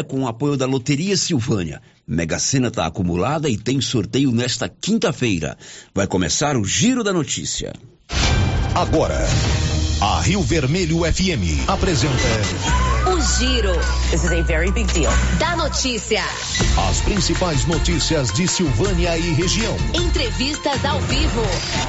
com o apoio da Loteria Silvânia. Mega Sena está acumulada e tem sorteio nesta quinta-feira. Vai começar o Giro da Notícia. Agora, a Rio Vermelho FM apresenta O Giro. This is a very big deal. Da notícia. as principais notícias de Silvânia e região. Entrevistas ao vivo.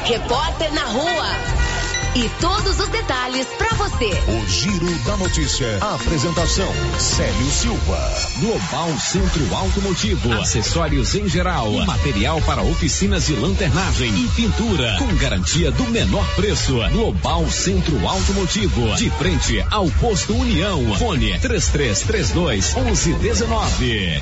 Repórter na rua. E todos os detalhes para você. O Giro da Notícia. A apresentação: Célio Silva. Global Centro Automotivo, acessórios em geral, material para oficinas de lanternagem e pintura, com garantia do menor preço. Global Centro Automotivo, de frente ao posto União. Fone 3332 1119.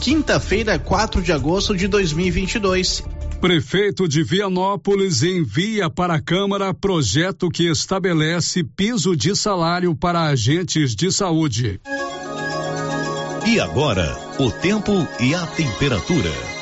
Quinta-feira, 4 de agosto de 2022. Prefeito de Vianópolis envia para a Câmara projeto que estabelece piso de salário para agentes de saúde. E agora, o tempo e a temperatura.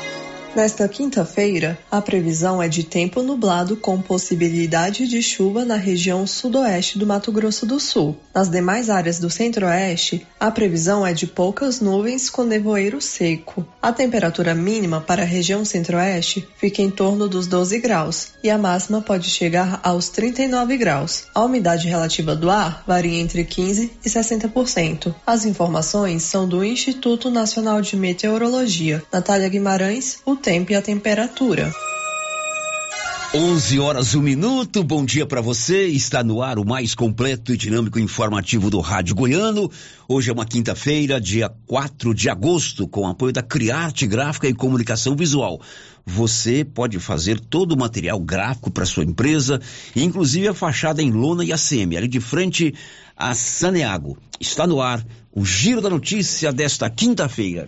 Nesta quinta-feira, a previsão é de tempo nublado com possibilidade de chuva na região sudoeste do Mato Grosso do Sul. Nas demais áreas do centro-oeste, a previsão é de poucas nuvens com nevoeiro seco. A temperatura mínima para a região centro-oeste fica em torno dos 12 graus e a máxima pode chegar aos 39 graus. A umidade relativa do ar varia entre 15 e 60%. As informações são do Instituto Nacional de Meteorologia. Natália Guimarães, o tempo e a temperatura. 11 horas, um minuto. Bom dia para você. Está no ar o mais completo e dinâmico informativo do Rádio Goiano. Hoje é uma quinta-feira, dia 4 de agosto, com apoio da Criarte Gráfica e Comunicação Visual. Você pode fazer todo o material gráfico para sua empresa, inclusive a fachada em lona e ACM, ali de frente a Saneago. Está no ar o Giro da Notícia desta quinta-feira.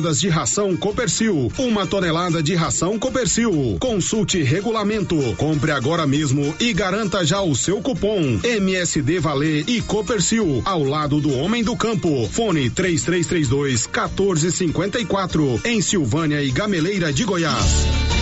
de ração Copercil, uma tonelada de ração Copercil. Consulte regulamento, compre agora mesmo e garanta já o seu cupom MSD Valer e Copercil ao lado do homem do campo. Fone 3332 1454 em Silvânia e Gameleira de Goiás.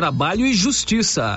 Trabalho e Justiça.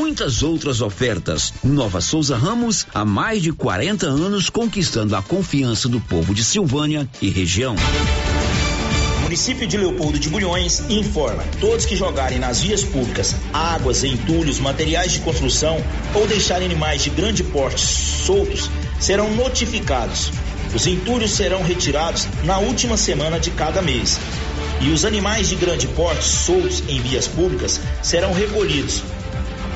muitas outras ofertas. Nova Souza Ramos, há mais de 40 anos conquistando a confiança do povo de Silvânia e região. município de Leopoldo de Bulhões informa: todos que jogarem nas vias públicas águas, entulhos, materiais de construção ou deixarem animais de grande porte soltos serão notificados. Os entulhos serão retirados na última semana de cada mês. E os animais de grande porte soltos em vias públicas serão recolhidos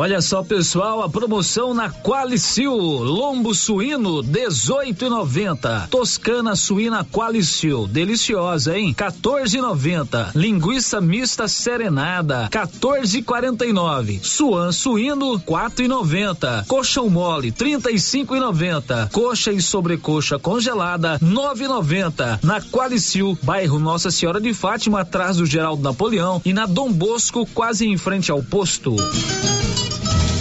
Olha só, pessoal, a promoção na Qualicil, lombo suíno 18,90, toscana suína Qualicil, deliciosa, hein? 14,90, linguiça mista serenada 14,49, suan suíno 4,90, colchão mole 35,90, coxa e sobrecoxa congelada 9,90, na Qualicil, bairro Nossa Senhora de Fátima, atrás do Geraldo Napoleão e na Dom Bosco, quase em frente ao posto.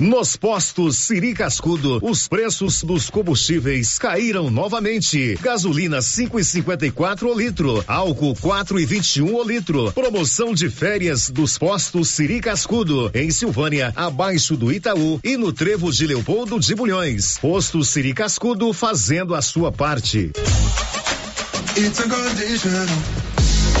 Nos postos Siri Cascudo, os preços dos combustíveis caíram novamente. Gasolina 5,54 o litro, álcool 4,21 o litro. Promoção de férias dos postos Siri Cascudo, em Silvânia, abaixo do Itaú e no Trevo de Leopoldo de Bulhões. Posto Siri Cascudo fazendo a sua parte. It's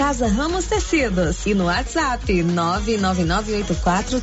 Casa Ramos Tecidos. E no WhatsApp 99984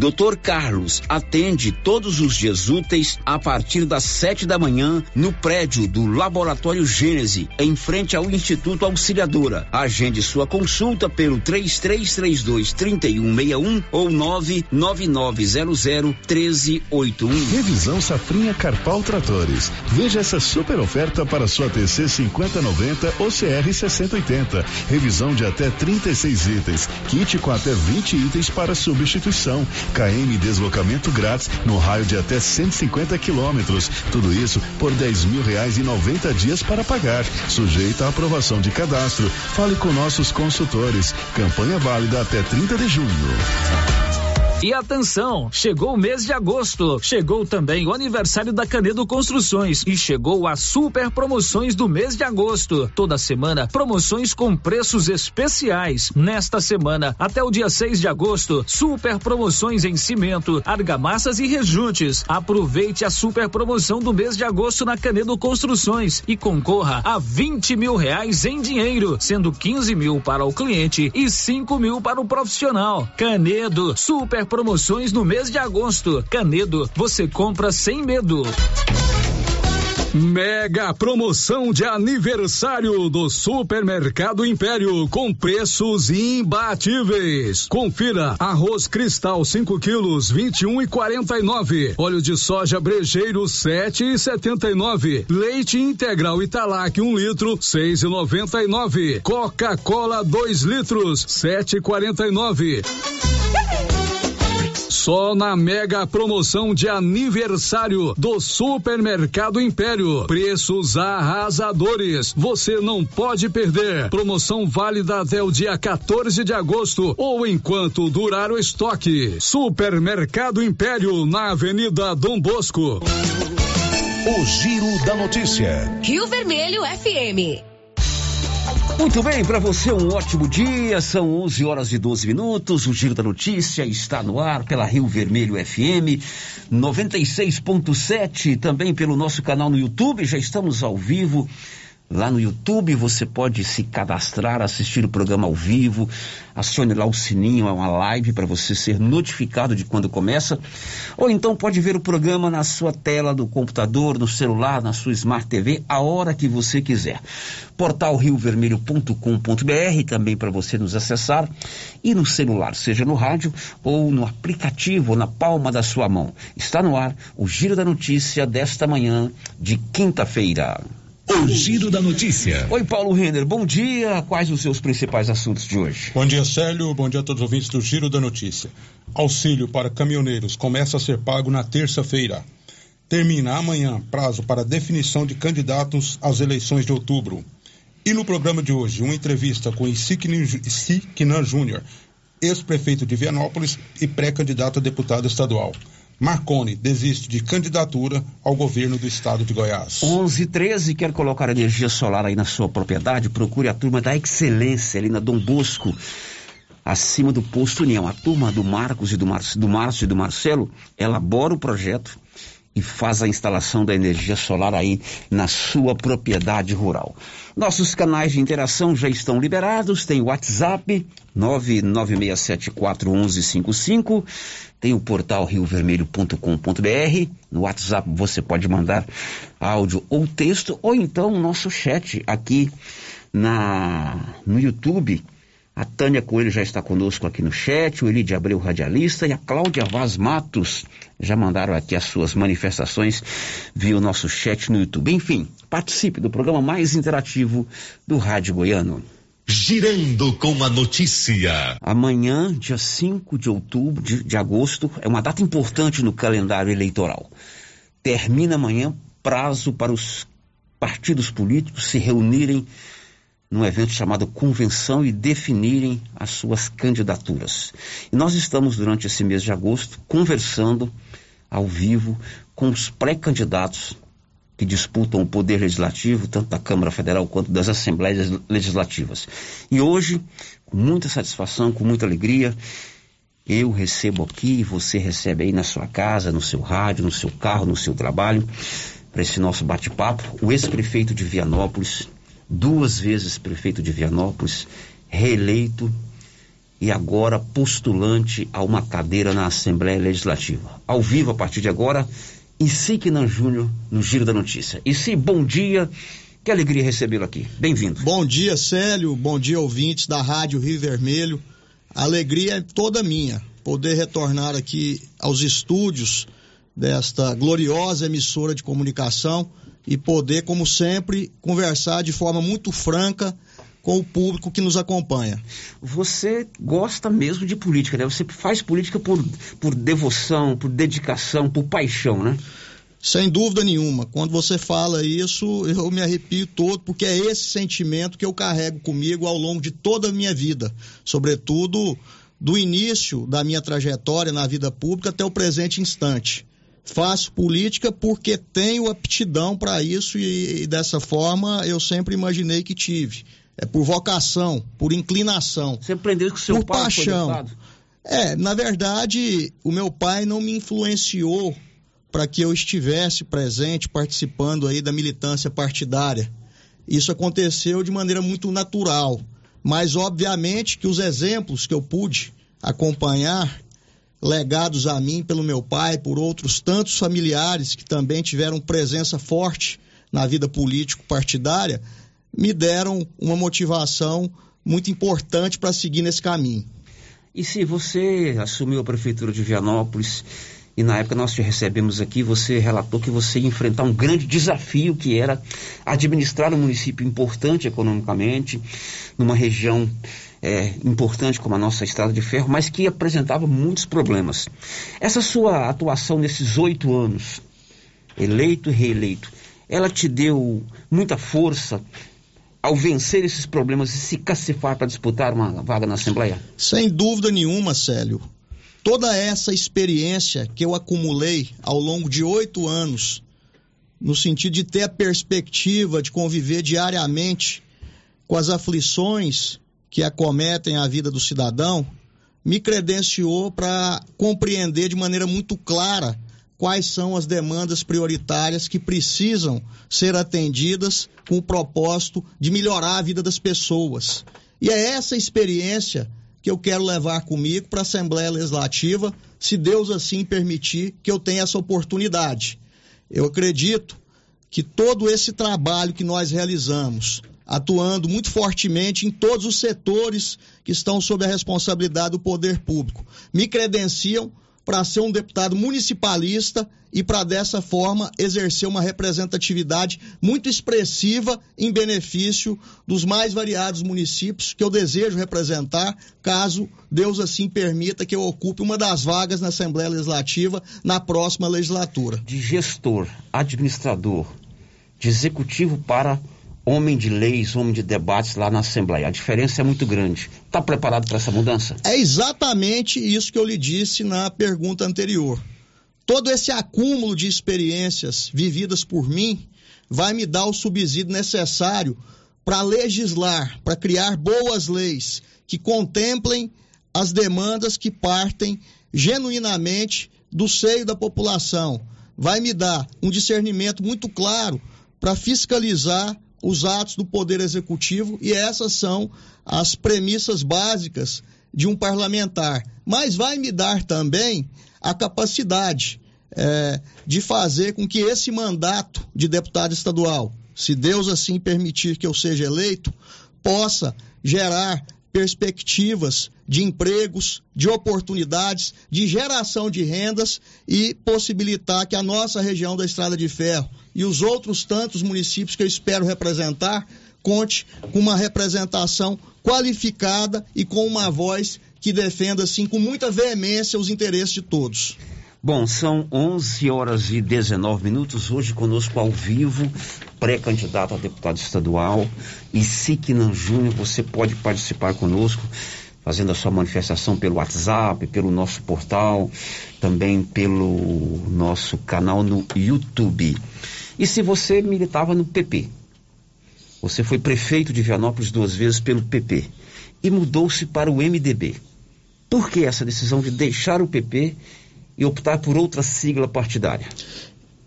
Dr. Carlos atende todos os dias úteis a partir das sete da manhã no prédio do Laboratório Gênese, em frente ao Instituto Auxiliadora. Agende sua consulta pelo 3332 3161 ou 99900 1381. Revisão Safrinha Carpal Tratores. Veja essa super oferta para sua TC 5090 ou CR 6080. Revisão de até 36 itens. Kit com até 20 itens para substituição. KM deslocamento grátis no raio de até 150 quilômetros. Tudo isso por 10 mil reais e 90 dias para pagar. Sujeita à aprovação de cadastro. Fale com nossos consultores. Campanha válida até 30 de junho. E atenção, chegou o mês de agosto, chegou também o aniversário da Canedo Construções e chegou as super promoções do mês de agosto. Toda semana, promoções com preços especiais. Nesta semana, até o dia 6 de agosto, super promoções em cimento, argamassas e rejuntes. Aproveite a super promoção do mês de agosto na Canedo Construções e concorra a 20 mil reais em dinheiro, sendo 15 mil para o cliente e 5 mil para o profissional. Canedo, super promoções no mês de agosto. Canedo, você compra sem medo. Mega promoção de aniversário do Supermercado Império com preços imbatíveis. Confira: arroz cristal 5 quilos 21 e 49, óleo de soja brejeiro 7 e 79, leite integral Italac 1 um litro 6 e 99, Coca-Cola 2 litros 7 e 49. Só na mega promoção de aniversário do Supermercado Império. Preços arrasadores. Você não pode perder. Promoção válida até o dia 14 de agosto ou enquanto durar o estoque. Supermercado Império na Avenida Dom Bosco. O Giro da Notícia. Rio Vermelho FM. Muito bem, para você um ótimo dia. São 11 horas e 12 minutos. O Giro da Notícia está no ar pela Rio Vermelho FM 96.7, também pelo nosso canal no YouTube. Já estamos ao vivo Lá no YouTube você pode se cadastrar, assistir o programa ao vivo, acione lá o sininho, é uma live para você ser notificado de quando começa. Ou então pode ver o programa na sua tela do computador, no celular, na sua Smart TV, a hora que você quiser. Portal riovermelho.com.br também para você nos acessar e no celular, seja no rádio ou no aplicativo ou na palma da sua mão. Está no ar o Giro da Notícia desta manhã de quinta-feira. O Giro da Notícia. Oi, Paulo Renner, bom dia. Quais os seus principais assuntos de hoje? Bom dia, Célio. Bom dia a todos os ouvintes do Giro da Notícia. Auxílio para caminhoneiros começa a ser pago na terça-feira. Termina amanhã prazo para definição de candidatos às eleições de outubro. E no programa de hoje, uma entrevista com Isiquinan Júnior, ex-prefeito de Vianópolis e pré-candidato a deputado estadual. Marconi desiste de candidatura ao governo do estado de Goiás. 1113 quer colocar energia solar aí na sua propriedade? Procure a turma da Excelência ali na Dom Bosco, acima do posto União. A turma do Marcos e do, Mar do Márcio e do Marcelo elabora o projeto e faz a instalação da energia solar aí na sua propriedade rural. Nossos canais de interação já estão liberados, tem o WhatsApp 996741155 tem o portal riovermelho.com.br. No WhatsApp você pode mandar áudio ou texto, ou então o nosso chat aqui na, no YouTube, A Tânia Coelho já está conosco aqui no chat, o Eli de Abreu Radialista e a Cláudia Vaz Matos já mandaram aqui as suas manifestações via o nosso chat no YouTube. Enfim, participe do programa mais interativo do Rádio Goiano. Girando com a notícia. Amanhã, dia 5 de outubro, de, de agosto, é uma data importante no calendário eleitoral. Termina amanhã prazo para os partidos políticos se reunirem num evento chamado convenção e definirem as suas candidaturas. E nós estamos, durante esse mês de agosto, conversando ao vivo com os pré-candidatos que disputam o poder legislativo, tanto da Câmara Federal quanto das Assembleias Legislativas. E hoje, com muita satisfação, com muita alegria, eu recebo aqui, você recebe aí na sua casa, no seu rádio, no seu carro, no seu trabalho, para esse nosso bate-papo, o ex-prefeito de Vianópolis, duas vezes prefeito de Vianópolis, reeleito e agora postulante a uma cadeira na Assembleia Legislativa. Ao vivo a partir de agora, Insignan Júnior no Giro da Notícia. E sim, bom dia. Que alegria recebê-lo aqui. Bem-vindo. Bom dia, Célio. Bom dia, ouvintes da Rádio Rio Vermelho. Alegria é toda minha poder retornar aqui aos estúdios desta gloriosa emissora de comunicação e poder, como sempre, conversar de forma muito franca com o público que nos acompanha. Você gosta mesmo de política, né? Você faz política por, por devoção, por dedicação, por paixão, né? Sem dúvida nenhuma. Quando você fala isso, eu me arrepio todo, porque é esse sentimento que eu carrego comigo ao longo de toda a minha vida. Sobretudo do início da minha trajetória na vida pública até o presente instante faço política porque tenho aptidão para isso e, e, dessa forma eu sempre imaginei que tive. É por vocação, por inclinação. Você aprendeu com seu por pai paixão. É, na verdade, o meu pai não me influenciou para que eu estivesse presente, participando aí da militância partidária. Isso aconteceu de maneira muito natural. Mas, obviamente, que os exemplos que eu pude acompanhar legados a mim pelo meu pai, por outros tantos familiares que também tiveram presença forte na vida político-partidária, me deram uma motivação muito importante para seguir nesse caminho. E se você assumiu a prefeitura de Vianópolis e na época nós te recebemos aqui, você relatou que você ia enfrentar um grande desafio que era administrar um município importante economicamente, numa região é, importante como a nossa estrada de ferro, mas que apresentava muitos problemas. Essa sua atuação nesses oito anos, eleito e reeleito, ela te deu muita força ao vencer esses problemas e se cacifar para disputar uma vaga na Assembleia? Sem dúvida nenhuma, Célio. Toda essa experiência que eu acumulei ao longo de oito anos, no sentido de ter a perspectiva de conviver diariamente com as aflições que acometem a vida do cidadão, me credenciou para compreender de maneira muito clara quais são as demandas prioritárias que precisam ser atendidas com o propósito de melhorar a vida das pessoas. E é essa experiência que eu quero levar comigo para a Assembleia Legislativa, se Deus assim permitir que eu tenha essa oportunidade. Eu acredito que todo esse trabalho que nós realizamos, atuando muito fortemente em todos os setores que estão sob a responsabilidade do poder público. Me credenciam para ser um deputado municipalista e para dessa forma exercer uma representatividade muito expressiva em benefício dos mais variados municípios que eu desejo representar, caso Deus assim permita que eu ocupe uma das vagas na Assembleia Legislativa na próxima legislatura. De gestor, administrador, de executivo para homem de leis, homem de debates lá na Assembleia. A diferença é muito grande. Está preparado para essa mudança? É exatamente isso que eu lhe disse na pergunta anterior. Todo esse acúmulo de experiências vividas por mim vai me dar o subsídio necessário para legislar, para criar boas leis que contemplem as demandas que partem genuinamente do seio da população. Vai me dar um discernimento muito claro para fiscalizar os atos do Poder Executivo e essas são as premissas básicas de um parlamentar. Mas vai me dar também a capacidade é, de fazer com que esse mandato de deputado estadual, se Deus assim permitir que eu seja eleito, possa gerar perspectivas de empregos, de oportunidades, de geração de rendas e possibilitar que a nossa região da Estrada de Ferro e os outros tantos municípios que eu espero representar conte com uma representação qualificada e com uma voz que defenda assim com muita veemência os interesses de todos. Bom, são 11 horas e 19 minutos. Hoje conosco ao vivo, pré-candidato a deputado estadual, Isiquinan Júnior. Você pode participar conosco, fazendo a sua manifestação pelo WhatsApp, pelo nosso portal, também pelo nosso canal no YouTube. E se você militava no PP, você foi prefeito de Vianópolis duas vezes pelo PP e mudou-se para o MDB. Por que essa decisão de deixar o PP e optar por outra sigla partidária?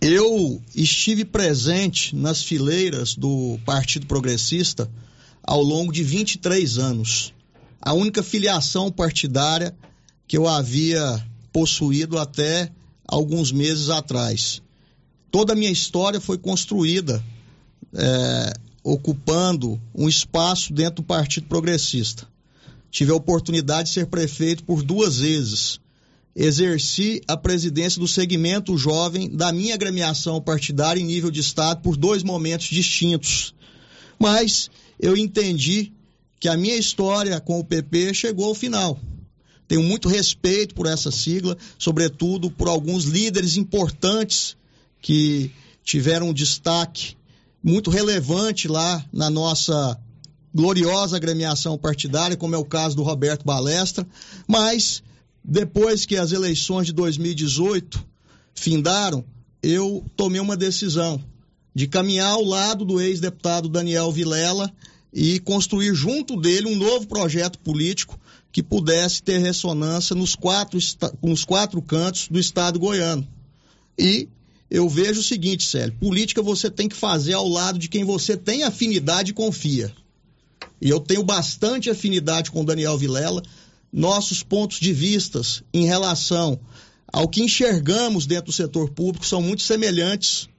Eu estive presente nas fileiras do Partido Progressista ao longo de 23 anos. A única filiação partidária que eu havia possuído até alguns meses atrás. Toda a minha história foi construída é, ocupando um espaço dentro do Partido Progressista. Tive a oportunidade de ser prefeito por duas vezes exerci a presidência do segmento jovem da minha agremiação partidária em nível de Estado por dois momentos distintos. Mas eu entendi que a minha história com o PP chegou ao final. Tenho muito respeito por essa sigla, sobretudo por alguns líderes importantes que tiveram um destaque muito relevante lá na nossa gloriosa agremiação partidária, como é o caso do Roberto Balestra, mas depois que as eleições de 2018 findaram, eu tomei uma decisão de caminhar ao lado do ex-deputado Daniel Vilela e construir junto dele um novo projeto político que pudesse ter ressonância nos quatro, nos quatro cantos do estado goiano. E eu vejo o seguinte, Célio, política você tem que fazer ao lado de quem você tem afinidade e confia. E eu tenho bastante afinidade com Daniel Vilela, nossos pontos de vistas em relação ao que enxergamos dentro do setor público são muito semelhantes.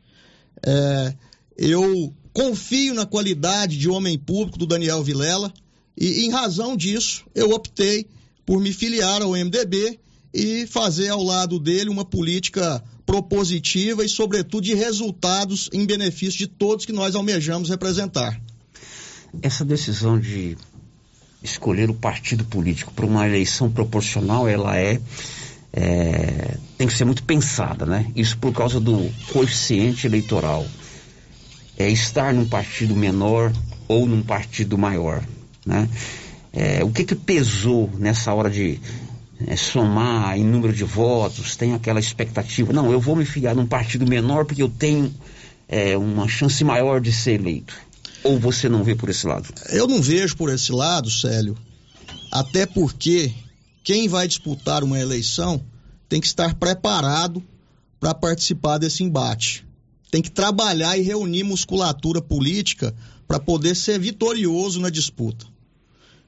É, eu confio na qualidade de homem público do Daniel Vilela e, em razão disso, eu optei por me filiar ao MDB e fazer ao lado dele uma política propositiva e, sobretudo, de resultados em benefício de todos que nós almejamos representar. Essa decisão de escolher o partido político para uma eleição proporcional, ela é, é, tem que ser muito pensada, né? Isso por causa do coeficiente eleitoral. É estar num partido menor ou num partido maior, né? É, o que que pesou nessa hora de é, somar em número de votos? Tem aquela expectativa, não, eu vou me filiar num partido menor porque eu tenho é, uma chance maior de ser eleito. Ou você não vê por esse lado? Eu não vejo por esse lado, Célio. Até porque quem vai disputar uma eleição tem que estar preparado para participar desse embate. Tem que trabalhar e reunir musculatura política para poder ser vitorioso na disputa.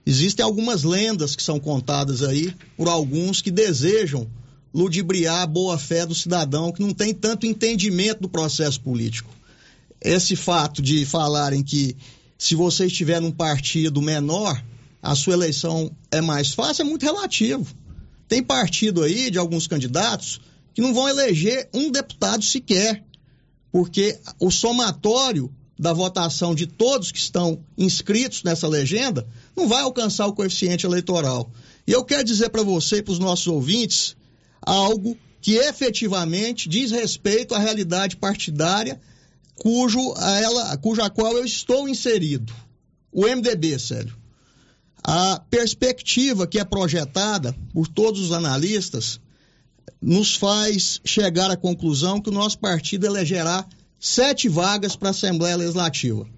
Existem algumas lendas que são contadas aí por alguns que desejam ludibriar a boa fé do cidadão que não tem tanto entendimento do processo político esse fato de falarem que se você estiver num partido menor, a sua eleição é mais fácil, é muito relativo. Tem partido aí de alguns candidatos que não vão eleger um deputado sequer, porque o somatório da votação de todos que estão inscritos nessa legenda não vai alcançar o coeficiente eleitoral. E eu quero dizer para você e para os nossos ouvintes algo que efetivamente diz respeito à realidade partidária cujo, ela, cuja qual eu estou inserido. O MDB, sério. A perspectiva que é projetada por todos os analistas nos faz chegar à conclusão que o nosso partido elegerá sete vagas para a Assembleia Legislativa.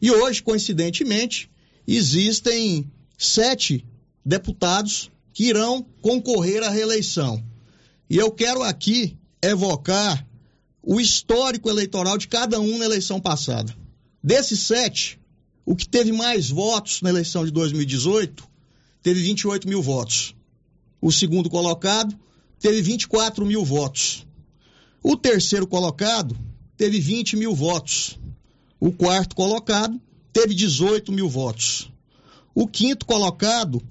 E hoje, coincidentemente, existem sete deputados que irão concorrer à reeleição. E eu quero aqui evocar o histórico eleitoral de cada um na eleição passada. Desses sete, o que teve mais votos na eleição de 2018 teve 28 mil votos. O segundo colocado teve 24 mil votos. O terceiro colocado teve 20 mil votos. O quarto colocado teve 18 mil votos. O quinto colocado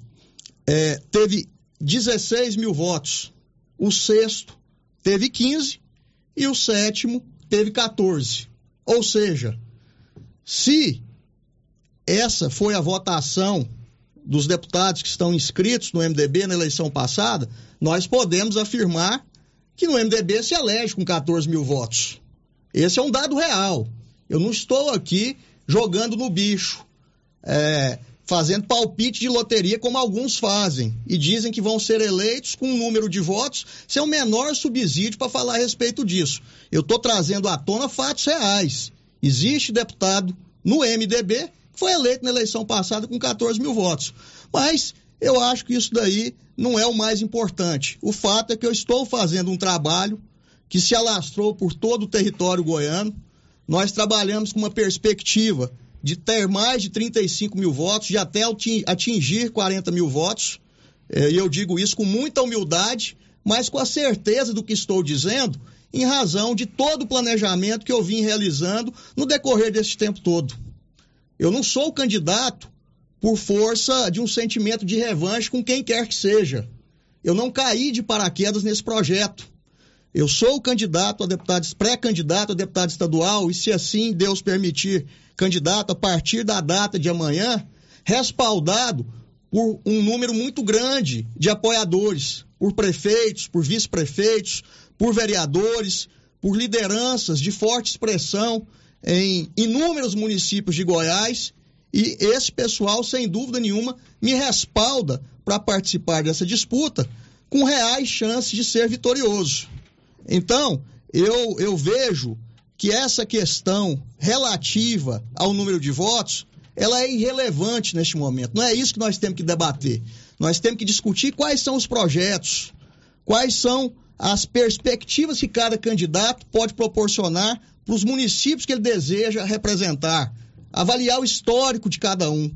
é, teve 16 mil votos. O sexto teve 15 e o sétimo teve 14. Ou seja, se essa foi a votação dos deputados que estão inscritos no MDB na eleição passada, nós podemos afirmar que no MDB se elege com 14 mil votos. Esse é um dado real. Eu não estou aqui jogando no bicho, é, fazendo palpite de loteria como alguns fazem e dizem que vão ser eleitos com um número de votos sem o menor subsídio para falar a respeito disso. Eu estou trazendo à tona fatos reais. Existe deputado no MDB foi eleito na eleição passada com 14 mil votos. Mas eu acho que isso daí não é o mais importante. O fato é que eu estou fazendo um trabalho que se alastrou por todo o território goiano. Nós trabalhamos com uma perspectiva de ter mais de 35 mil votos, de até atingir 40 mil votos. É, e eu digo isso com muita humildade, mas com a certeza do que estou dizendo, em razão de todo o planejamento que eu vim realizando no decorrer desse tempo todo. Eu não sou candidato por força de um sentimento de revanche com quem quer que seja. Eu não caí de paraquedas nesse projeto. Eu sou candidato a deputado, pré-candidato a deputado estadual, e se assim Deus permitir, candidato a partir da data de amanhã, respaldado por um número muito grande de apoiadores, por prefeitos, por vice-prefeitos, por vereadores, por lideranças de forte expressão em inúmeros municípios de Goiás. E esse pessoal, sem dúvida nenhuma, me respalda para participar dessa disputa com reais chances de ser vitorioso. Então, eu, eu vejo que essa questão relativa ao número de votos, ela é irrelevante neste momento. Não é isso que nós temos que debater. Nós temos que discutir quais são os projetos, quais são as perspectivas que cada candidato pode proporcionar para os municípios que ele deseja representar, avaliar o histórico de cada um,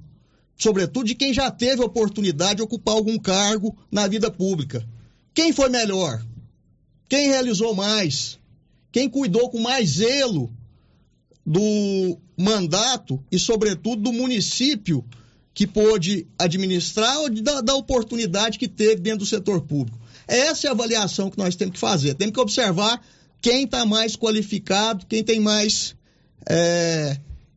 sobretudo de quem já teve oportunidade de ocupar algum cargo na vida pública. Quem foi melhor? Quem realizou mais? Quem cuidou com mais zelo do mandato e, sobretudo, do município que pôde administrar ou da, da oportunidade que teve dentro do setor público? Essa é a avaliação que nós temos que fazer. Temos que observar quem está mais qualificado, quem tem mais é,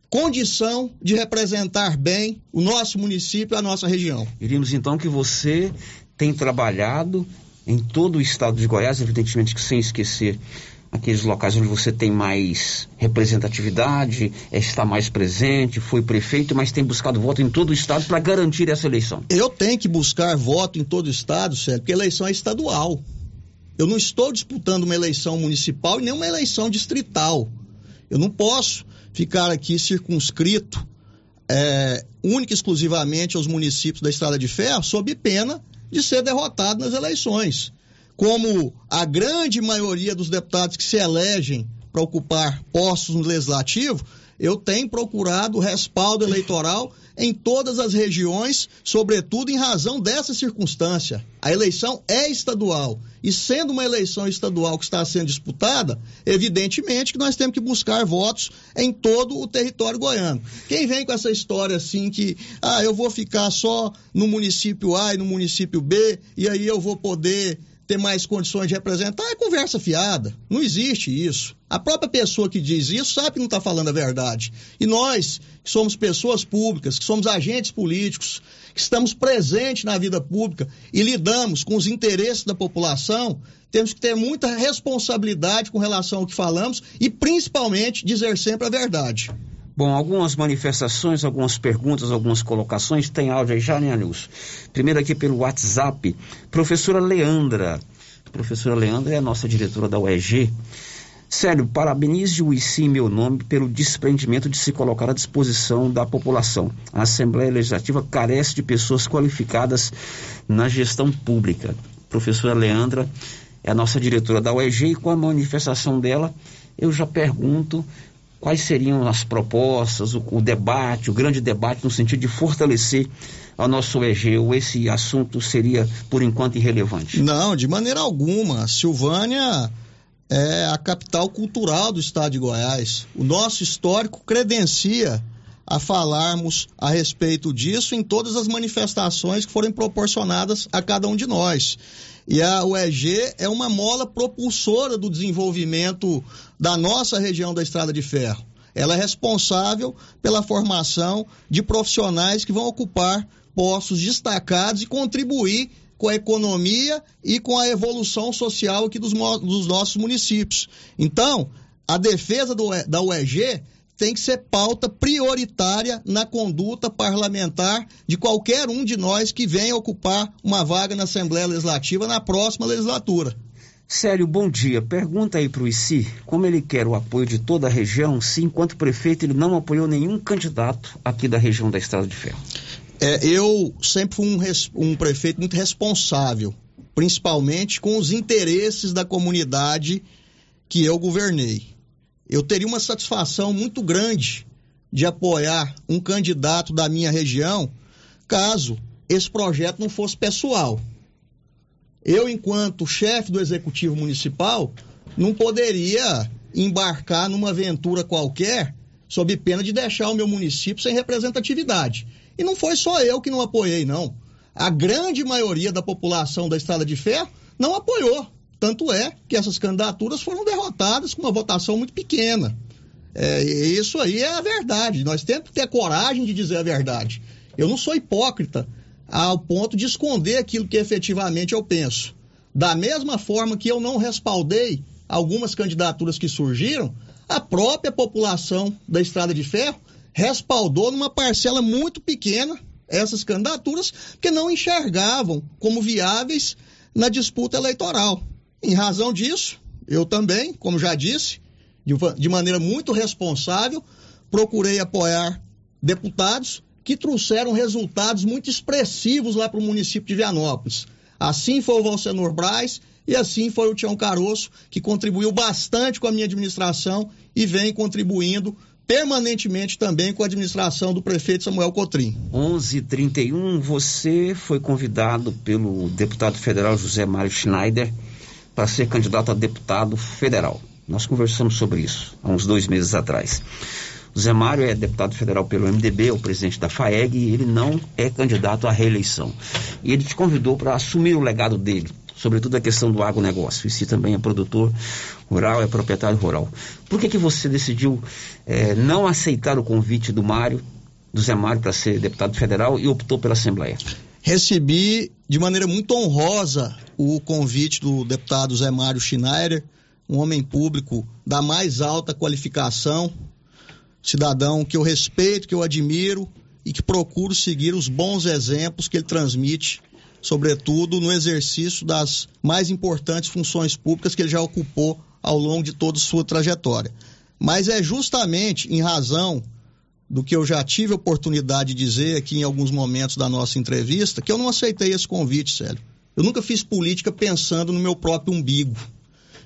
condição de representar bem o nosso município, a nossa região. Iríamos então que você tem trabalhado em todo o estado de Goiás, evidentemente que sem esquecer aqueles locais onde você tem mais representatividade, está mais presente, foi prefeito, mas tem buscado voto em todo o estado para garantir essa eleição. Eu tenho que buscar voto em todo o estado, Sérgio, porque a eleição é estadual. Eu não estou disputando uma eleição municipal e nem uma eleição distrital. Eu não posso ficar aqui circunscrito é, única e exclusivamente aos municípios da Estrada de Ferro, sob pena de ser derrotado nas eleições. Como a grande maioria dos deputados que se elegem para ocupar postos no legislativo, eu tenho procurado respaldo eleitoral em todas as regiões, sobretudo em razão dessa circunstância. A eleição é estadual. E sendo uma eleição estadual que está sendo disputada, evidentemente que nós temos que buscar votos em todo o território goiano. Quem vem com essa história assim que, ah, eu vou ficar só no município A e no município B, e aí eu vou poder ter mais condições de representar, é conversa fiada. Não existe isso. A própria pessoa que diz isso sabe que não está falando a verdade. E nós, que somos pessoas públicas, que somos agentes políticos, que estamos presentes na vida pública e lidamos com os interesses da população, temos que ter muita responsabilidade com relação ao que falamos e, principalmente, dizer sempre a verdade. Bom, algumas manifestações, algumas perguntas, algumas colocações. Tem áudio aí já, né, Nilson? Primeiro aqui pelo WhatsApp. Professora Leandra. professora Leandra é a nossa diretora da UEG. Sério, parabenize o ICI meu nome pelo desprendimento de se colocar à disposição da população. A Assembleia Legislativa carece de pessoas qualificadas na gestão pública. professora Leandra é a nossa diretora da UEG e com a manifestação dela, eu já pergunto quais seriam as propostas, o, o, debate, o grande debate no sentido de fortalecer a nossa OEG, ou esse assunto seria, por enquanto, irrelevante? Não, de maneira alguma. Silvânia é a capital cultural do estado de Goiás. O nosso histórico credencia a falarmos a respeito disso em todas as manifestações que forem proporcionadas a cada um de nós. E a UEG é uma mola propulsora do desenvolvimento da nossa região da Estrada de Ferro. Ela é responsável pela formação de profissionais que vão ocupar postos destacados e contribuir com a economia e com a evolução social aqui dos, dos nossos municípios. Então, a defesa do, da UEG tem que ser pauta prioritária na conduta parlamentar de qualquer um de nós que venha ocupar uma vaga na Assembleia Legislativa na próxima legislatura. Sério, bom dia. Pergunta aí para o ICI como ele quer o apoio de toda a região, se enquanto prefeito ele não apoiou nenhum candidato aqui da região da Estrada de Ferro. É, eu sempre fui um, um prefeito muito responsável, principalmente com os interesses da comunidade que eu governei eu teria uma satisfação muito grande de apoiar um candidato da minha região, caso esse projeto não fosse pessoal. Eu, enquanto chefe do executivo municipal, não poderia embarcar numa aventura qualquer sob pena de deixar o meu município sem representatividade. E não foi só eu que não apoiei, não. A grande maioria da população da Estrada de Ferro não apoiou. Tanto é que essas candidaturas foram derrotadas com uma votação muito pequena. É, isso aí é a verdade. Nós temos que ter coragem de dizer a verdade. Eu não sou hipócrita ao ponto de esconder aquilo que efetivamente eu penso. Da mesma forma que eu não respaldei algumas candidaturas que surgiram, a própria população da Estrada de Ferro respaldou numa parcela muito pequena essas candidaturas, porque não enxergavam como viáveis na disputa eleitoral. Em razão disso, eu também, como já disse, de maneira muito responsável, procurei apoiar deputados que trouxeram resultados muito expressivos lá para o município de Vianópolis. Assim foi o Valcenor Braz e assim foi o Tião Caroço, que contribuiu bastante com a minha administração e vem contribuindo permanentemente também com a administração do prefeito Samuel Cotrim. 11:31 você foi convidado pelo deputado federal José Mário Schneider para ser candidato a deputado federal. Nós conversamos sobre isso há uns dois meses atrás. O Zé Mário é deputado federal pelo MDB, é o presidente da FAEG, e ele não é candidato à reeleição. E ele te convidou para assumir o legado dele, sobretudo a questão do agronegócio. E se também é produtor rural, é proprietário rural. Por que, que você decidiu é, não aceitar o convite do Mário, do Zé Mário, para ser deputado federal e optou pela Assembleia? Recebi de maneira muito honrosa o convite do deputado Zé Mário Schneider, um homem público da mais alta qualificação, cidadão que eu respeito, que eu admiro e que procuro seguir os bons exemplos que ele transmite, sobretudo no exercício das mais importantes funções públicas que ele já ocupou ao longo de toda a sua trajetória. Mas é justamente em razão do que eu já tive oportunidade de dizer aqui em alguns momentos da nossa entrevista, que eu não aceitei esse convite, Célio. Eu nunca fiz política pensando no meu próprio umbigo.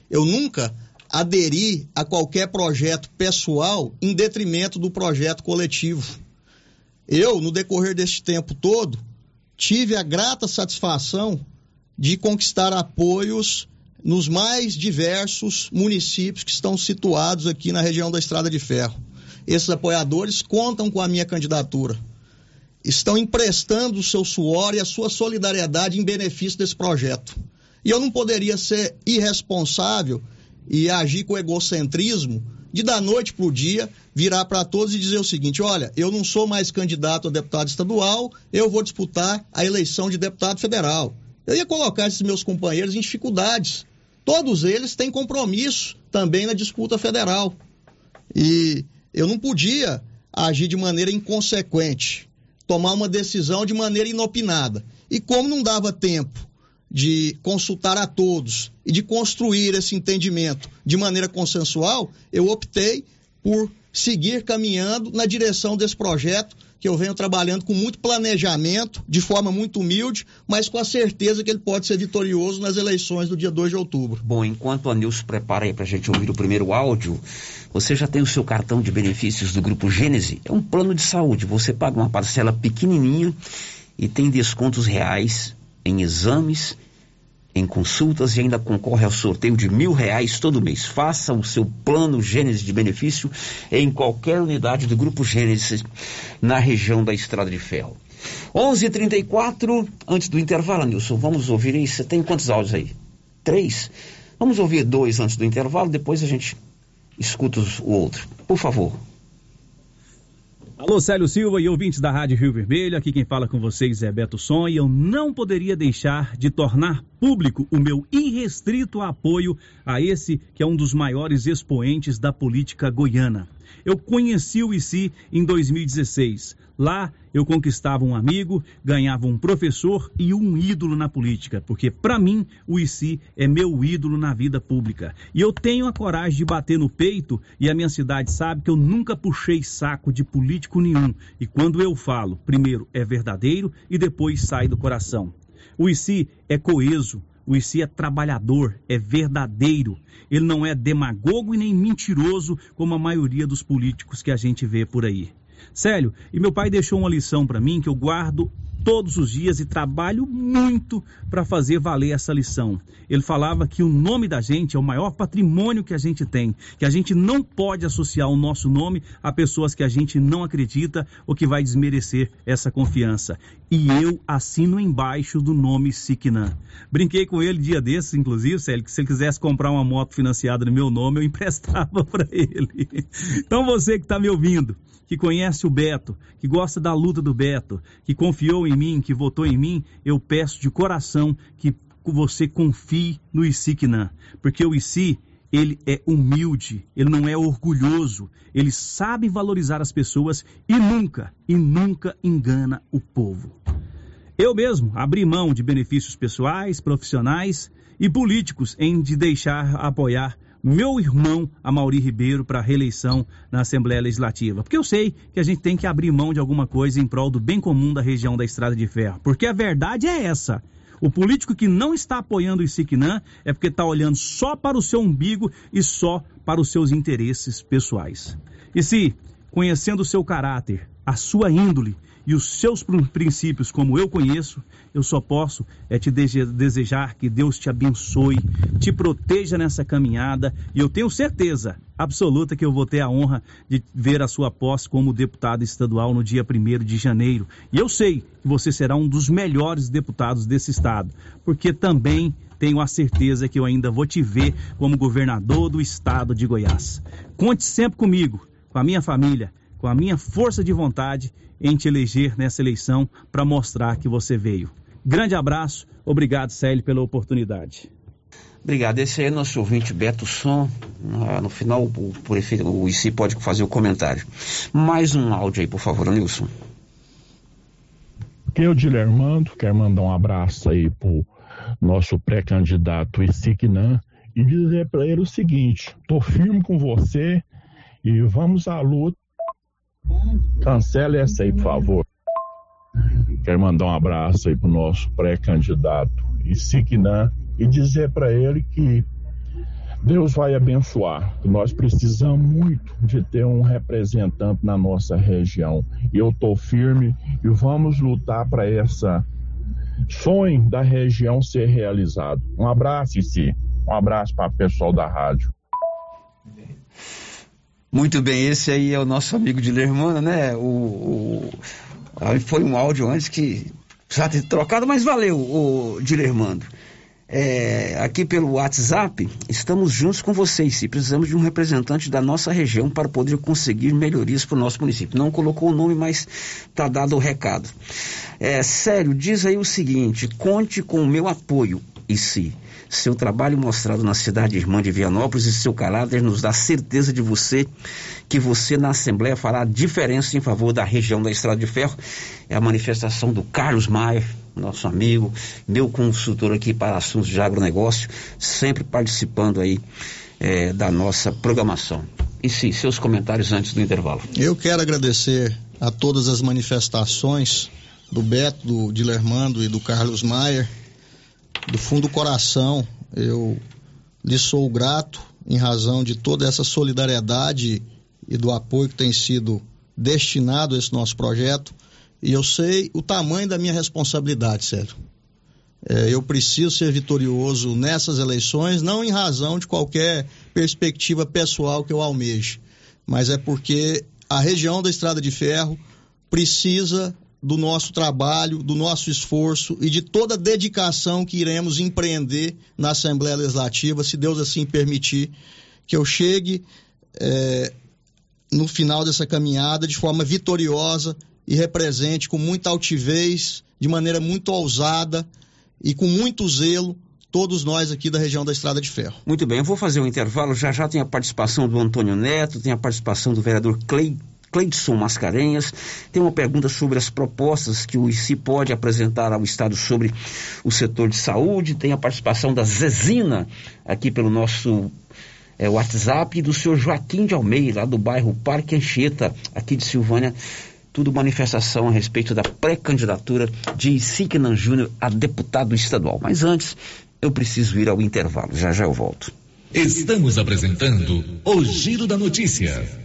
Eu nunca aderi a qualquer projeto pessoal em detrimento do projeto coletivo. Eu, no decorrer deste tempo todo, tive a grata satisfação de conquistar apoios nos mais diversos municípios que estão situados aqui na região da Estrada de Ferro. Esses apoiadores contam com a minha candidatura estão emprestando o seu suor e a sua solidariedade em benefício desse projeto. E eu não poderia ser irresponsável e agir com egocentrismo de da noite para o dia virar para todos e dizer o seguinte: olha, eu não sou mais candidato a deputado estadual, eu vou disputar a eleição de deputado federal. Eu ia colocar esses meus companheiros em dificuldades. Todos eles têm compromisso também na disputa federal. E eu não podia agir de maneira inconsequente tomar uma decisão de maneira inopinada. E como não dava tempo de consultar a todos e de construir esse entendimento de maneira consensual, eu optei por seguir caminhando na direção desse projeto que eu venho trabalhando com muito planejamento, de forma muito humilde, mas com a certeza que ele pode ser vitorioso nas eleições do dia 2 de outubro. Bom, enquanto a Nilson prepara aí para a gente ouvir o primeiro áudio, você já tem o seu cartão de benefícios do Grupo Gênese? É um plano de saúde. Você paga uma parcela pequenininha e tem descontos reais em exames em consultas e ainda concorre ao sorteio de mil reais todo mês. Faça o seu plano Gênesis de benefício em qualquer unidade do Grupo Gênesis na região da Estrada de Ferro. 11:34 antes do intervalo, Nilson, vamos ouvir aí. Você tem quantos áudios aí? Três? Vamos ouvir dois antes do intervalo, depois a gente escuta o outro. Por favor. Alô, Célio Silva e ouvintes da Rádio Rio Vermelho, aqui quem fala com vocês é Beto Son e eu não poderia deixar de tornar público o meu irrestrito apoio a esse que é um dos maiores expoentes da política goiana. Eu conheci o ICI em 2016. Lá eu conquistava um amigo, ganhava um professor e um ídolo na política, porque para mim o ICI é meu ídolo na vida pública. E eu tenho a coragem de bater no peito e a minha cidade sabe que eu nunca puxei saco de político nenhum. E quando eu falo, primeiro é verdadeiro e depois sai do coração. O ICI é coeso, o ICI é trabalhador, é verdadeiro. Ele não é demagogo e nem mentiroso como a maioria dos políticos que a gente vê por aí. Célio, e meu pai deixou uma lição para mim que eu guardo todos os dias e trabalho muito para fazer valer essa lição. Ele falava que o nome da gente é o maior patrimônio que a gente tem, que a gente não pode associar o nosso nome a pessoas que a gente não acredita ou que vai desmerecer essa confiança. E eu assino embaixo do nome Siquinã. Brinquei com ele dia desses, inclusive, Célio, que se ele quisesse comprar uma moto financiada no meu nome, eu emprestava para ele. Então você que está me ouvindo, que conhece o Beto, que gosta da luta do Beto, que confiou em mim, que votou em mim, eu peço de coração que você confie no Isiquinã, porque o Isi ele é humilde, ele não é orgulhoso, ele sabe valorizar as pessoas e nunca, e nunca engana o povo. Eu mesmo abri mão de benefícios pessoais, profissionais e políticos em de deixar apoiar meu irmão Amauri Ribeiro para reeleição na Assembleia Legislativa. Porque eu sei que a gente tem que abrir mão de alguma coisa em prol do bem comum da região da Estrada de Ferro. Porque a verdade é essa. O político que não está apoiando o Isiquinã é porque está olhando só para o seu umbigo e só para os seus interesses pessoais. E se, conhecendo o seu caráter, a sua índole e os seus princípios como eu conheço, eu só posso é te desejar que Deus te abençoe, te proteja nessa caminhada e eu tenho certeza absoluta que eu vou ter a honra de ver a sua posse como deputado estadual no dia 1 de janeiro. E eu sei que você será um dos melhores deputados desse estado, porque também tenho a certeza que eu ainda vou te ver como governador do estado de Goiás. Conte sempre comigo, com a minha família, com a minha força de vontade em te eleger nessa eleição para mostrar que você veio. Grande abraço, obrigado, Célio, pela oportunidade. Obrigado. Esse aí é nosso ouvinte Beto Som. Ah, no final, o prefeito, o IC pode fazer o comentário. Mais um áudio aí, por favor, Nilson. Aqui é o Dilermando, quero mandar um abraço aí pro nosso pré-candidato Isignan e dizer para ele o seguinte: tô firme com você e vamos à luta Cancele essa aí, por favor. Quero mandar um abraço aí pro nosso pré-candidato Isiquinã e dizer para ele que Deus vai abençoar. Nós precisamos muito de ter um representante na nossa região. E eu tô firme e vamos lutar para essa sonho da região ser realizado. Um abraço, si. Um abraço para o pessoal da rádio. Muito bem, esse aí é o nosso amigo de Lermana, né? O, o, foi um áudio antes que precisava ter trocado, mas valeu, o Dilermando. É, aqui pelo WhatsApp, estamos juntos com vocês. Se precisamos de um representante da nossa região para poder conseguir melhorias para o nosso município. Não colocou o nome, mas está dado o recado. É, sério, diz aí o seguinte: conte com o meu apoio. E se seu trabalho mostrado na cidade irmã de Vianópolis e seu caráter nos dá certeza de você que você na Assembleia fará diferença em favor da região da Estrada de Ferro. É a manifestação do Carlos Maia, nosso amigo, meu consultor aqui para assuntos de agronegócio, sempre participando aí é, da nossa programação. E sim, seus comentários antes do intervalo. Eu quero agradecer a todas as manifestações do Beto, do Dilermando e do Carlos Maier do fundo do coração, eu lhe sou grato em razão de toda essa solidariedade e do apoio que tem sido destinado a esse nosso projeto. E eu sei o tamanho da minha responsabilidade, Sérgio. É, eu preciso ser vitorioso nessas eleições, não em razão de qualquer perspectiva pessoal que eu almeje, mas é porque a região da Estrada de Ferro precisa do nosso trabalho, do nosso esforço e de toda a dedicação que iremos empreender na Assembleia Legislativa, se Deus assim permitir, que eu chegue é, no final dessa caminhada de forma vitoriosa e represente com muita altivez, de maneira muito ousada e com muito zelo todos nós aqui da região da Estrada de Ferro. Muito bem, eu vou fazer um intervalo. Já já tem a participação do Antônio Neto, tem a participação do vereador Clay Cleidson Mascarenhas tem uma pergunta sobre as propostas que o ICI pode apresentar ao Estado sobre o setor de saúde. Tem a participação da Zezina aqui pelo nosso é, WhatsApp e do senhor Joaquim de Almeida, lá do bairro Parque Anchieta, aqui de Silvânia. Tudo manifestação a respeito da pré-candidatura de Isignan Júnior a deputado estadual. Mas antes, eu preciso ir ao intervalo. Já já eu volto. Estamos apresentando o Giro da Notícia.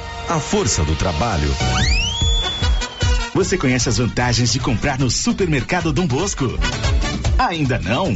a força do trabalho. Você conhece as vantagens de comprar no Supermercado Dom Bosco? Ainda não?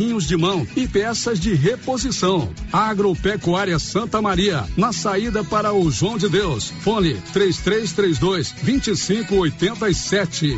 de mão e peças de reposição. Agropecuária Santa Maria, na saída para o João de Deus. Fone 3332 2587.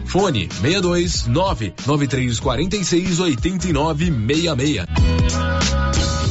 Fone 62 99346 8966.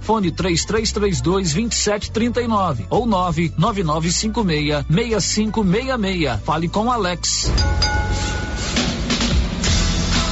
fone 3332 2739 ou 99956 6566. Fale com Alex.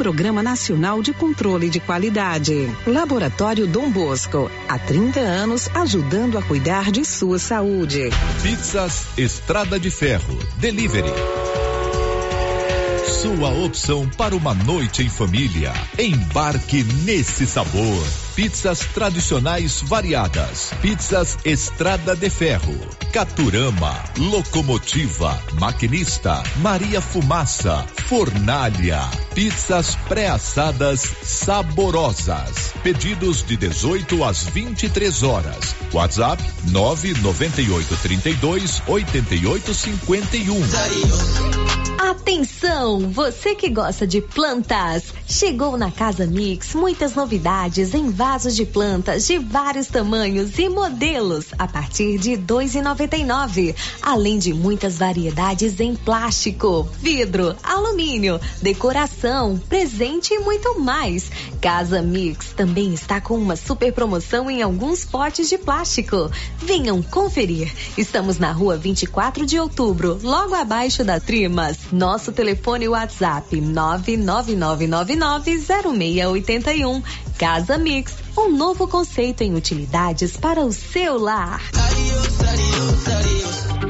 Programa Nacional de Controle de Qualidade. Laboratório Dom Bosco, há 30 anos ajudando a cuidar de sua saúde. Pizzas Estrada de Ferro. Delivery. Sua opção para uma noite em família. Embarque nesse sabor. Pizzas tradicionais variadas. Pizzas Estrada de Ferro. Caturama. Locomotiva. Maquinista. Maria Fumaça. Fornalha. Pizzas pré-assadas saborosas. Pedidos de 18 às 23 horas. WhatsApp 998 32 88 51. Atenção, você que gosta de plantas, chegou na Casa Mix muitas novidades em vasos de plantas de vários tamanhos e modelos a partir de R$ 2,99, além de muitas variedades em plástico, vidro, alumínio, decoração, presente e muito mais. Casa Mix também está com uma super promoção em alguns potes de plástico. Venham conferir. Estamos na rua 24 de outubro, logo abaixo da Trimas. Nosso telefone WhatsApp 999990681. Casa Mix, um novo conceito em utilidades para o seu lar. A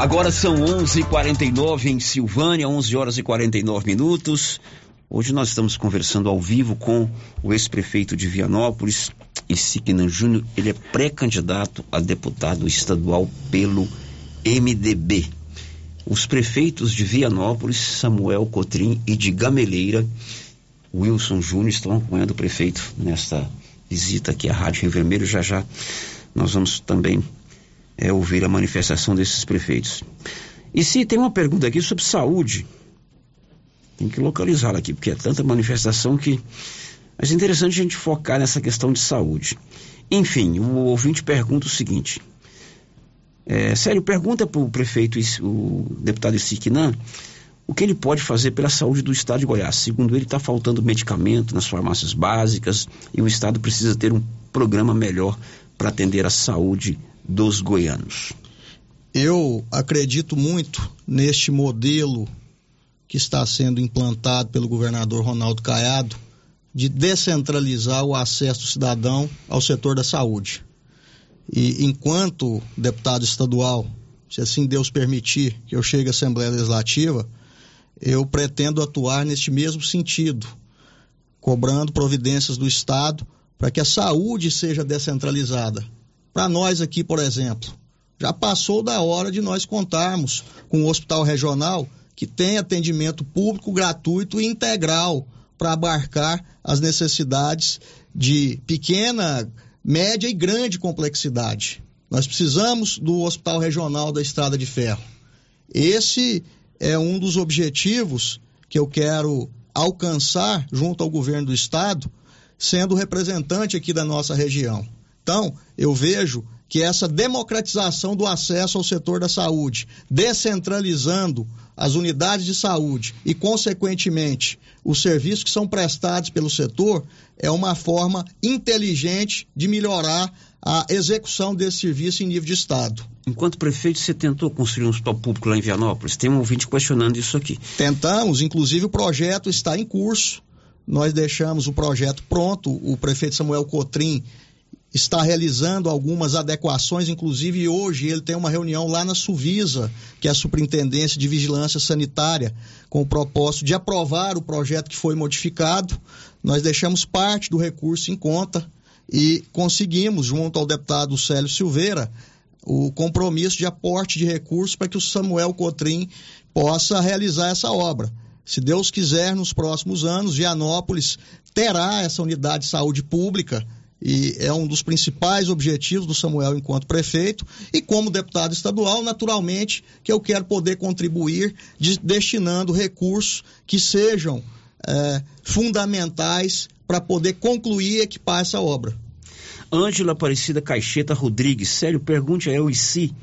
Agora são 11:49 em Silvânia, 11 horas e 49 minutos. Hoje nós estamos conversando ao vivo com o ex-prefeito de Vianópolis, Isignan Júnior. Ele é pré-candidato a deputado estadual pelo MDB. Os prefeitos de Vianópolis, Samuel Cotrim e de Gameleira, Wilson Júnior, estão acompanhando o prefeito nesta visita aqui à Rádio Rio Vermelho. Já já nós vamos também é, ouvir a manifestação desses prefeitos. E se tem uma pergunta aqui sobre saúde, tem que localizá-la aqui, porque é tanta manifestação que. Mas é interessante a gente focar nessa questão de saúde. Enfim, o ouvinte pergunta o seguinte. É, sério, pergunta para o prefeito, o deputado Isiquinã, o que ele pode fazer pela saúde do estado de Goiás. Segundo ele, está faltando medicamento nas farmácias básicas e o estado precisa ter um programa melhor para atender a saúde dos goianos. Eu acredito muito neste modelo que está sendo implantado pelo governador Ronaldo Caiado de descentralizar o acesso do cidadão ao setor da saúde. E enquanto deputado estadual, se assim Deus permitir que eu chegue à Assembleia Legislativa, eu pretendo atuar neste mesmo sentido, cobrando providências do Estado para que a saúde seja descentralizada. Para nós aqui, por exemplo, já passou da hora de nós contarmos com um hospital regional que tem atendimento público gratuito e integral para abarcar as necessidades de pequena, média e grande complexidade. Nós precisamos do Hospital Regional da Estrada de Ferro. Esse é um dos objetivos que eu quero alcançar junto ao governo do estado, sendo representante aqui da nossa região. Então, eu vejo que essa democratização do acesso ao setor da saúde, descentralizando as unidades de saúde e, consequentemente, os serviços que são prestados pelo setor, é uma forma inteligente de melhorar a execução desse serviço em nível de Estado. Enquanto prefeito, você tentou construir um hospital público lá em Vianópolis? Tem um ouvinte questionando isso aqui. Tentamos, inclusive o projeto está em curso. Nós deixamos o projeto pronto. O prefeito Samuel Cotrim está realizando algumas adequações, inclusive hoje ele tem uma reunião lá na Suvisa, que é a Superintendência de Vigilância Sanitária, com o propósito de aprovar o projeto que foi modificado. Nós deixamos parte do recurso em conta e conseguimos, junto ao deputado Célio Silveira, o compromisso de aporte de recursos para que o Samuel Cotrim possa realizar essa obra. Se Deus quiser, nos próximos anos, Vianópolis terá essa unidade de saúde pública e é um dos principais objetivos do Samuel enquanto prefeito e como deputado estadual, naturalmente, que eu quero poder contribuir de, destinando recursos que sejam é, fundamentais para poder concluir e equipar essa obra. Ângela Aparecida Caixeta Rodrigues, sério, pergunte a eu e si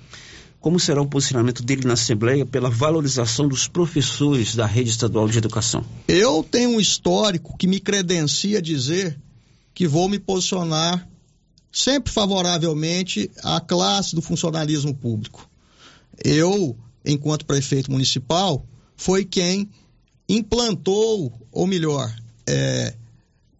como será o posicionamento dele na Assembleia pela valorização dos professores da rede estadual de educação. Eu tenho um histórico que me credencia dizer que vou me posicionar sempre favoravelmente à classe do funcionalismo público. Eu, enquanto prefeito municipal, foi quem implantou, ou melhor, é,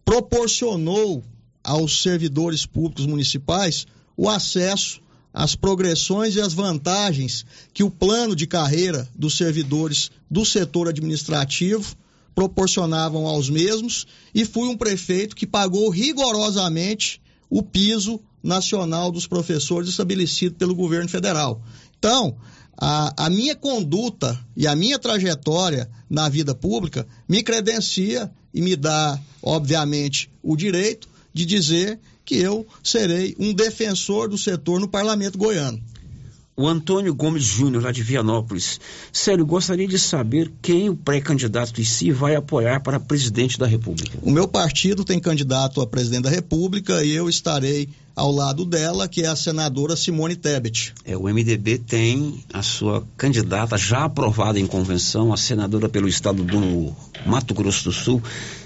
proporcionou aos servidores públicos municipais o acesso às progressões e às vantagens que o plano de carreira dos servidores do setor administrativo proporcionavam aos mesmos e fui um prefeito que pagou rigorosamente o piso nacional dos professores estabelecido pelo governo federal. Então, a, a, minha conduta e a minha trajetória na vida pública me credencia e me dá, obviamente, o direito de dizer que eu serei um defensor do setor no parlamento goiano. O Antônio Gomes Júnior, lá de Vianópolis. Sério, gostaria de saber quem o pré-candidato em si vai apoiar para presidente da República. O meu partido tem candidato a presidente da República e eu estarei ao lado dela, que é a senadora Simone Tebet. É, o MDB tem a sua candidata já aprovada em convenção, a senadora pelo estado do Mato Grosso do Sul,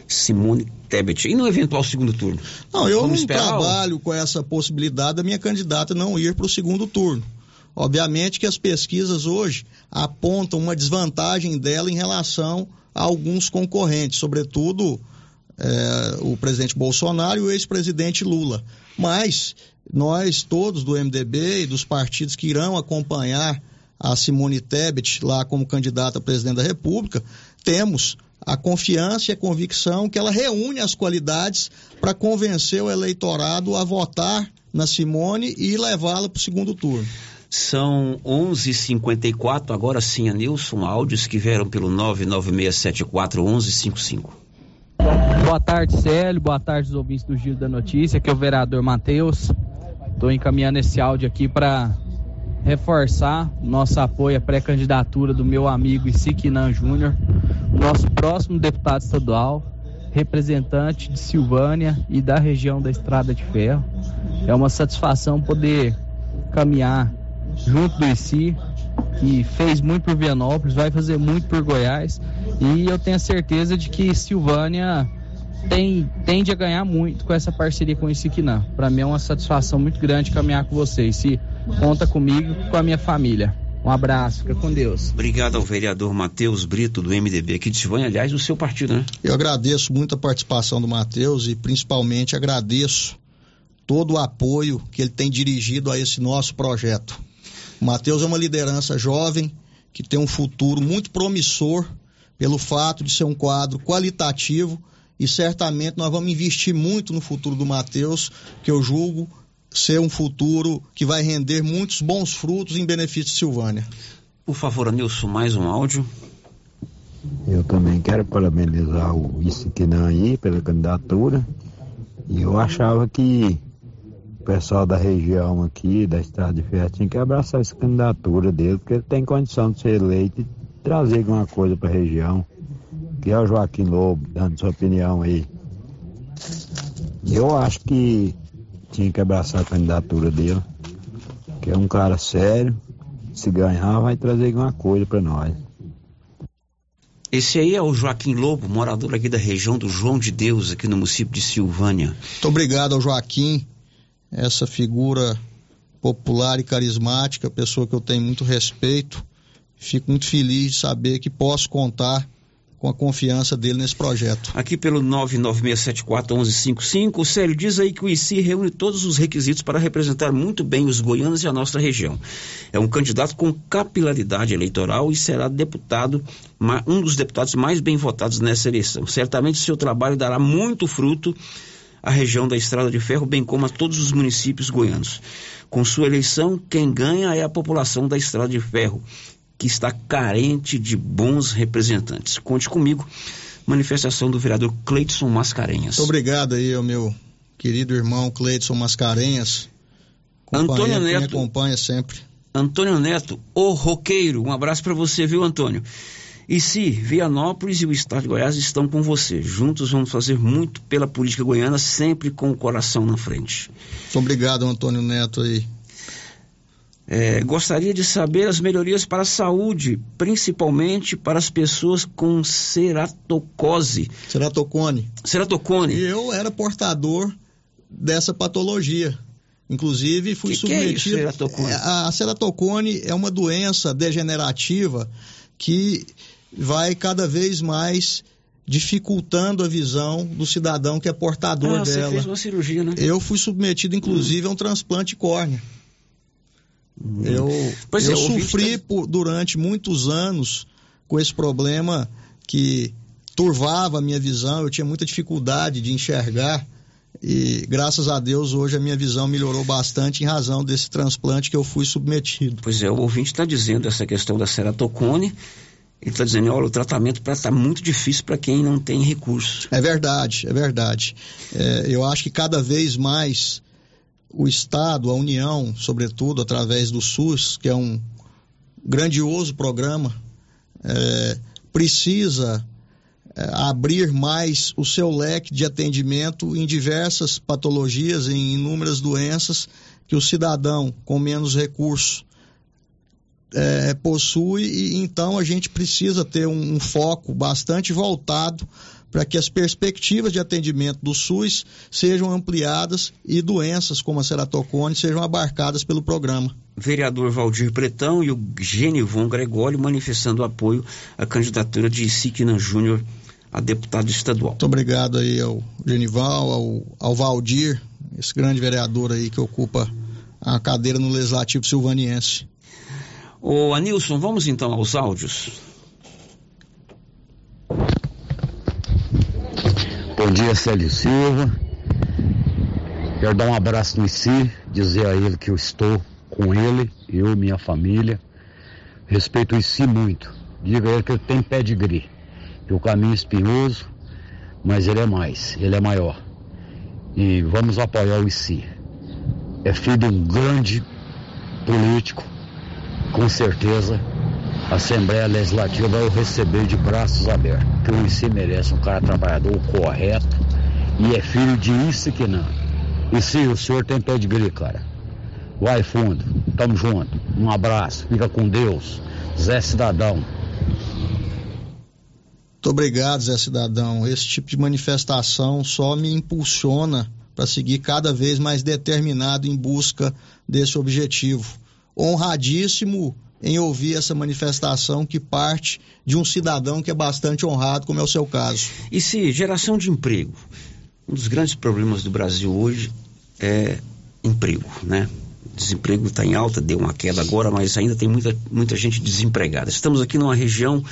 Simone Tebet. E no eventual segundo turno? Não, eu Vamos não o- trabalho com essa possibilidade da minha candidata não ir para o segundo turno. Obviamente que as pesquisas hoje apontam uma desvantagem dela em relação a alguns concorrentes, sobretudo eh, o presidente Bolsonaro e o ex-presidente Lula. Mas nós todos do MDB e dos partidos que irão acompanhar a Simone Tebet lá como candidata a presidente da República, temos a confiança e a convicção que ela reúne as qualidades para convencer o eleitorado a votar na Simone e levá-la para o segundo turno. São 11h54, agora sim, a Nilson, áudios que vieram pelo 996741155. Boa tarde, Célio. Boa tarde, os ouvintes do Giro da Notícia. Aqui é o vereador Matheus. Estou encaminhando esse áudio aqui para reforçar nosso apoio à pré-candidatura do meu amigo Isiquinan Júnior, nosso próximo deputado estadual, representante de Silvânia e da região da Estrada de Ferro. É uma satisfação poder caminhar junto do ICI, que fez muito por Vianópolis, vai fazer muito por Goiás, e eu tenho a certeza de que Silvânia tem, tende a ganhar muito com essa parceria com o Isiquinã. Para mim é uma satisfação muito grande caminhar com vocês. Se conta comigo e com a minha família. Um abraço, fica com Deus. Obrigado ao vereador Matheus Brito, do MDB aqui de Silvânia, aliás, do seu partido, né? Eu agradeço muito a participação do Matheus e principalmente agradeço todo o apoio que ele tem dirigido a esse nosso projeto. O Matheus é uma liderança jovem que tem um futuro muito promissor pelo fato de ser um quadro qualitativo e certamente nós vamos investir muito no futuro do Matheus, que eu julgo ser um futuro que vai render muitos bons frutos em benefício de Silvânia. Por favor, Anilson, mais um áudio. Eu também quero parabenizar o Isiquinan aí pela candidatura. E eu achava que o pessoal da região aqui, da Estrada de Ferro, tinha que abraçar essa candidatura dele, porque ele tem condição de ser eleito e trazer alguma coisa para a região. Que é o Joaquim Lobo, dando sua opinião aí. Eu acho que tinha que abraçar a candidatura dele, que é um cara sério. Se ganhar, vai trazer alguma coisa para nós. Esse aí é o Joaquim Lobo, morador aqui da região do João de Deus, aqui no município de Silvânia. Muito obrigado ao Joaquim, essa figura popular e carismática, pessoa que eu tenho muito respeito. Fico muito feliz de saber que posso contar com a confiança dele nesse projeto. Aqui pelo 996741155, Célio diz aí que o ICI reúne todos os requisitos para representar muito bem os goianos e a nossa região. É um candidato com capilaridade eleitoral e será deputado, um dos deputados mais bem votados nessa eleição. Certamente seu trabalho dará muito fruto à região da Estrada de Ferro, bem como a todos os municípios goianos. Com sua eleição, quem ganha é a população da Estrada de Ferro, que está carente de bons representantes. Conte comigo. Manifestação do vereador Cleidson Mascarenhas. Muito obrigado aí ao meu querido irmão Cleidson Mascarenhas. Antônio companheiro que me Neto. acompanha sempre. Antônio Neto, o roqueiro. Um abraço para você, viu, Antônio? E se Vianópolis e o Estado de Goiás estão com você. Juntos vamos fazer muito pela política goiana, sempre com o coração na frente. Muito obrigado, Antônio Neto aí. É, gostaria de saber as melhorias para a saúde, principalmente para as pessoas com ceratocose. Ceratocone. Ceratocone. E eu era portador dessa patologia. Inclusive, fui Que que é isso, submetido. ceratocone? É, a ceratocone é uma doença degenerativa que vai cada vez mais dificultando a visão do cidadão que é portador Ah, você dela. fez uma cirurgia, né? Eu fui submetido, inclusive, a um transplante de córnea. Eu, Pois eu é, o ouvinte sofri por- durante muitos anos com esse problema que turvava a minha visão, eu tinha muita dificuldade de enxergar e graças a Deus hoje a minha visão melhorou bastante em razão desse transplante que eu fui submetido. Pois é, o ouvinte está dizendo essa questão da ceratocone. Ele está dizendo, olha, o tratamento está muito difícil para quem não tem recursos. É verdade, é verdade. É, eu acho que cada vez mais o Estado, a União, sobretudo através do SUS, que é um grandioso programa, é, precisa é, abrir mais o seu leque de atendimento em diversas patologias, em inúmeras doenças que o cidadão com menos recursos é, possui e então a gente precisa ter um, um foco bastante voltado para que as perspectivas de atendimento do SUS sejam ampliadas e doenças como a ceratocone sejam abarcadas pelo programa. Vereador Valdir Pretão e o Genivon Gregório manifestando apoio à candidatura de Siquina Júnior a deputado estadual. Muito obrigado aí ao Genival, ao, ao Valdir, esse grande vereador aí que ocupa a cadeira no Legislativo Silvaniense. Ô Anilson, vamos então aos áudios. Bom dia, Célio Silva. Quero dar um abraço no si, dizer a ele que eu estou com ele, eu minha família. Respeito o si muito. Diga a ele que eu tenho pedigree, que o caminho é espinhoso, mas ele é mais, ele é maior. E vamos apoiar o ICI. É filho de um grande político, com certeza a Assembleia Legislativa vai o receber de braços abertos, que o IC merece um cara trabalhador correto e é filho de Isiquinã. E se o senhor tem gri, cara. Vai fundo, tamo junto. Um abraço, fica com Deus. Zé Cidadão. Muito obrigado, Zé Cidadão. Esse tipo de manifestação só me impulsiona para seguir cada vez mais determinado em busca desse objetivo. Honradíssimo em ouvir essa manifestação que parte de um cidadão que é bastante honrado, como é o seu caso. E se geração de emprego? Um dos grandes problemas do Brasil hoje é emprego, né? Desemprego está em alta, deu uma queda agora, mas ainda tem muita, muita gente desempregada. Estamos aqui numa região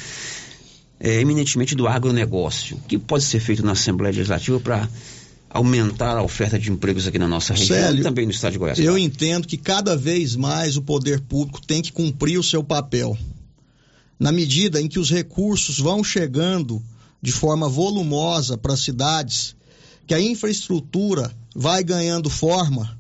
é, eminentemente do agronegócio. O que pode ser feito na Assembleia Legislativa para aumentar a oferta de empregos aqui na nossa região Célio, e também no estado de Goiás? Eu entendo que cada vez mais o poder público tem que cumprir o seu papel. Na medida em que os recursos vão chegando de forma volumosa para as cidades, que a infraestrutura vai ganhando forma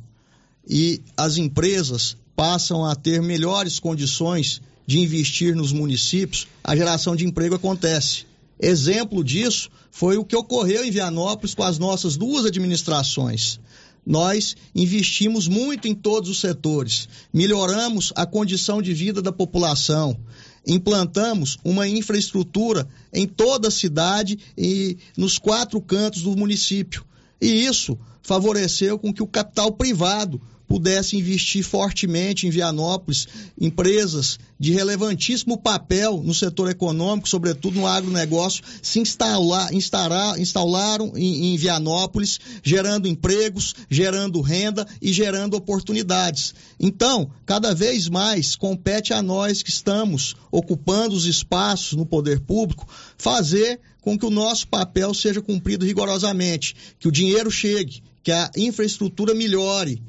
e as empresas passam a ter melhores condições de investir nos municípios, a geração de emprego acontece. Exemplo disso foi o que ocorreu em Vianópolis com as nossas duas administrações. Nós investimos muito em todos os setores, melhoramos a condição de vida da população, implantamos uma infraestrutura em toda a cidade e nos quatro cantos do município. E isso favoreceu com que o capital privado pudesse investir fortemente em Vianópolis, empresas de relevantíssimo papel no setor econômico, sobretudo no agronegócio, se instalar, instalar, instalaram em, em Vianópolis, gerando empregos, gerando renda e gerando oportunidades. Então, cada vez mais compete a nós que estamos ocupando os espaços no poder público fazer com que o nosso papel seja cumprido rigorosamente, que o dinheiro chegue, que a infraestrutura melhore,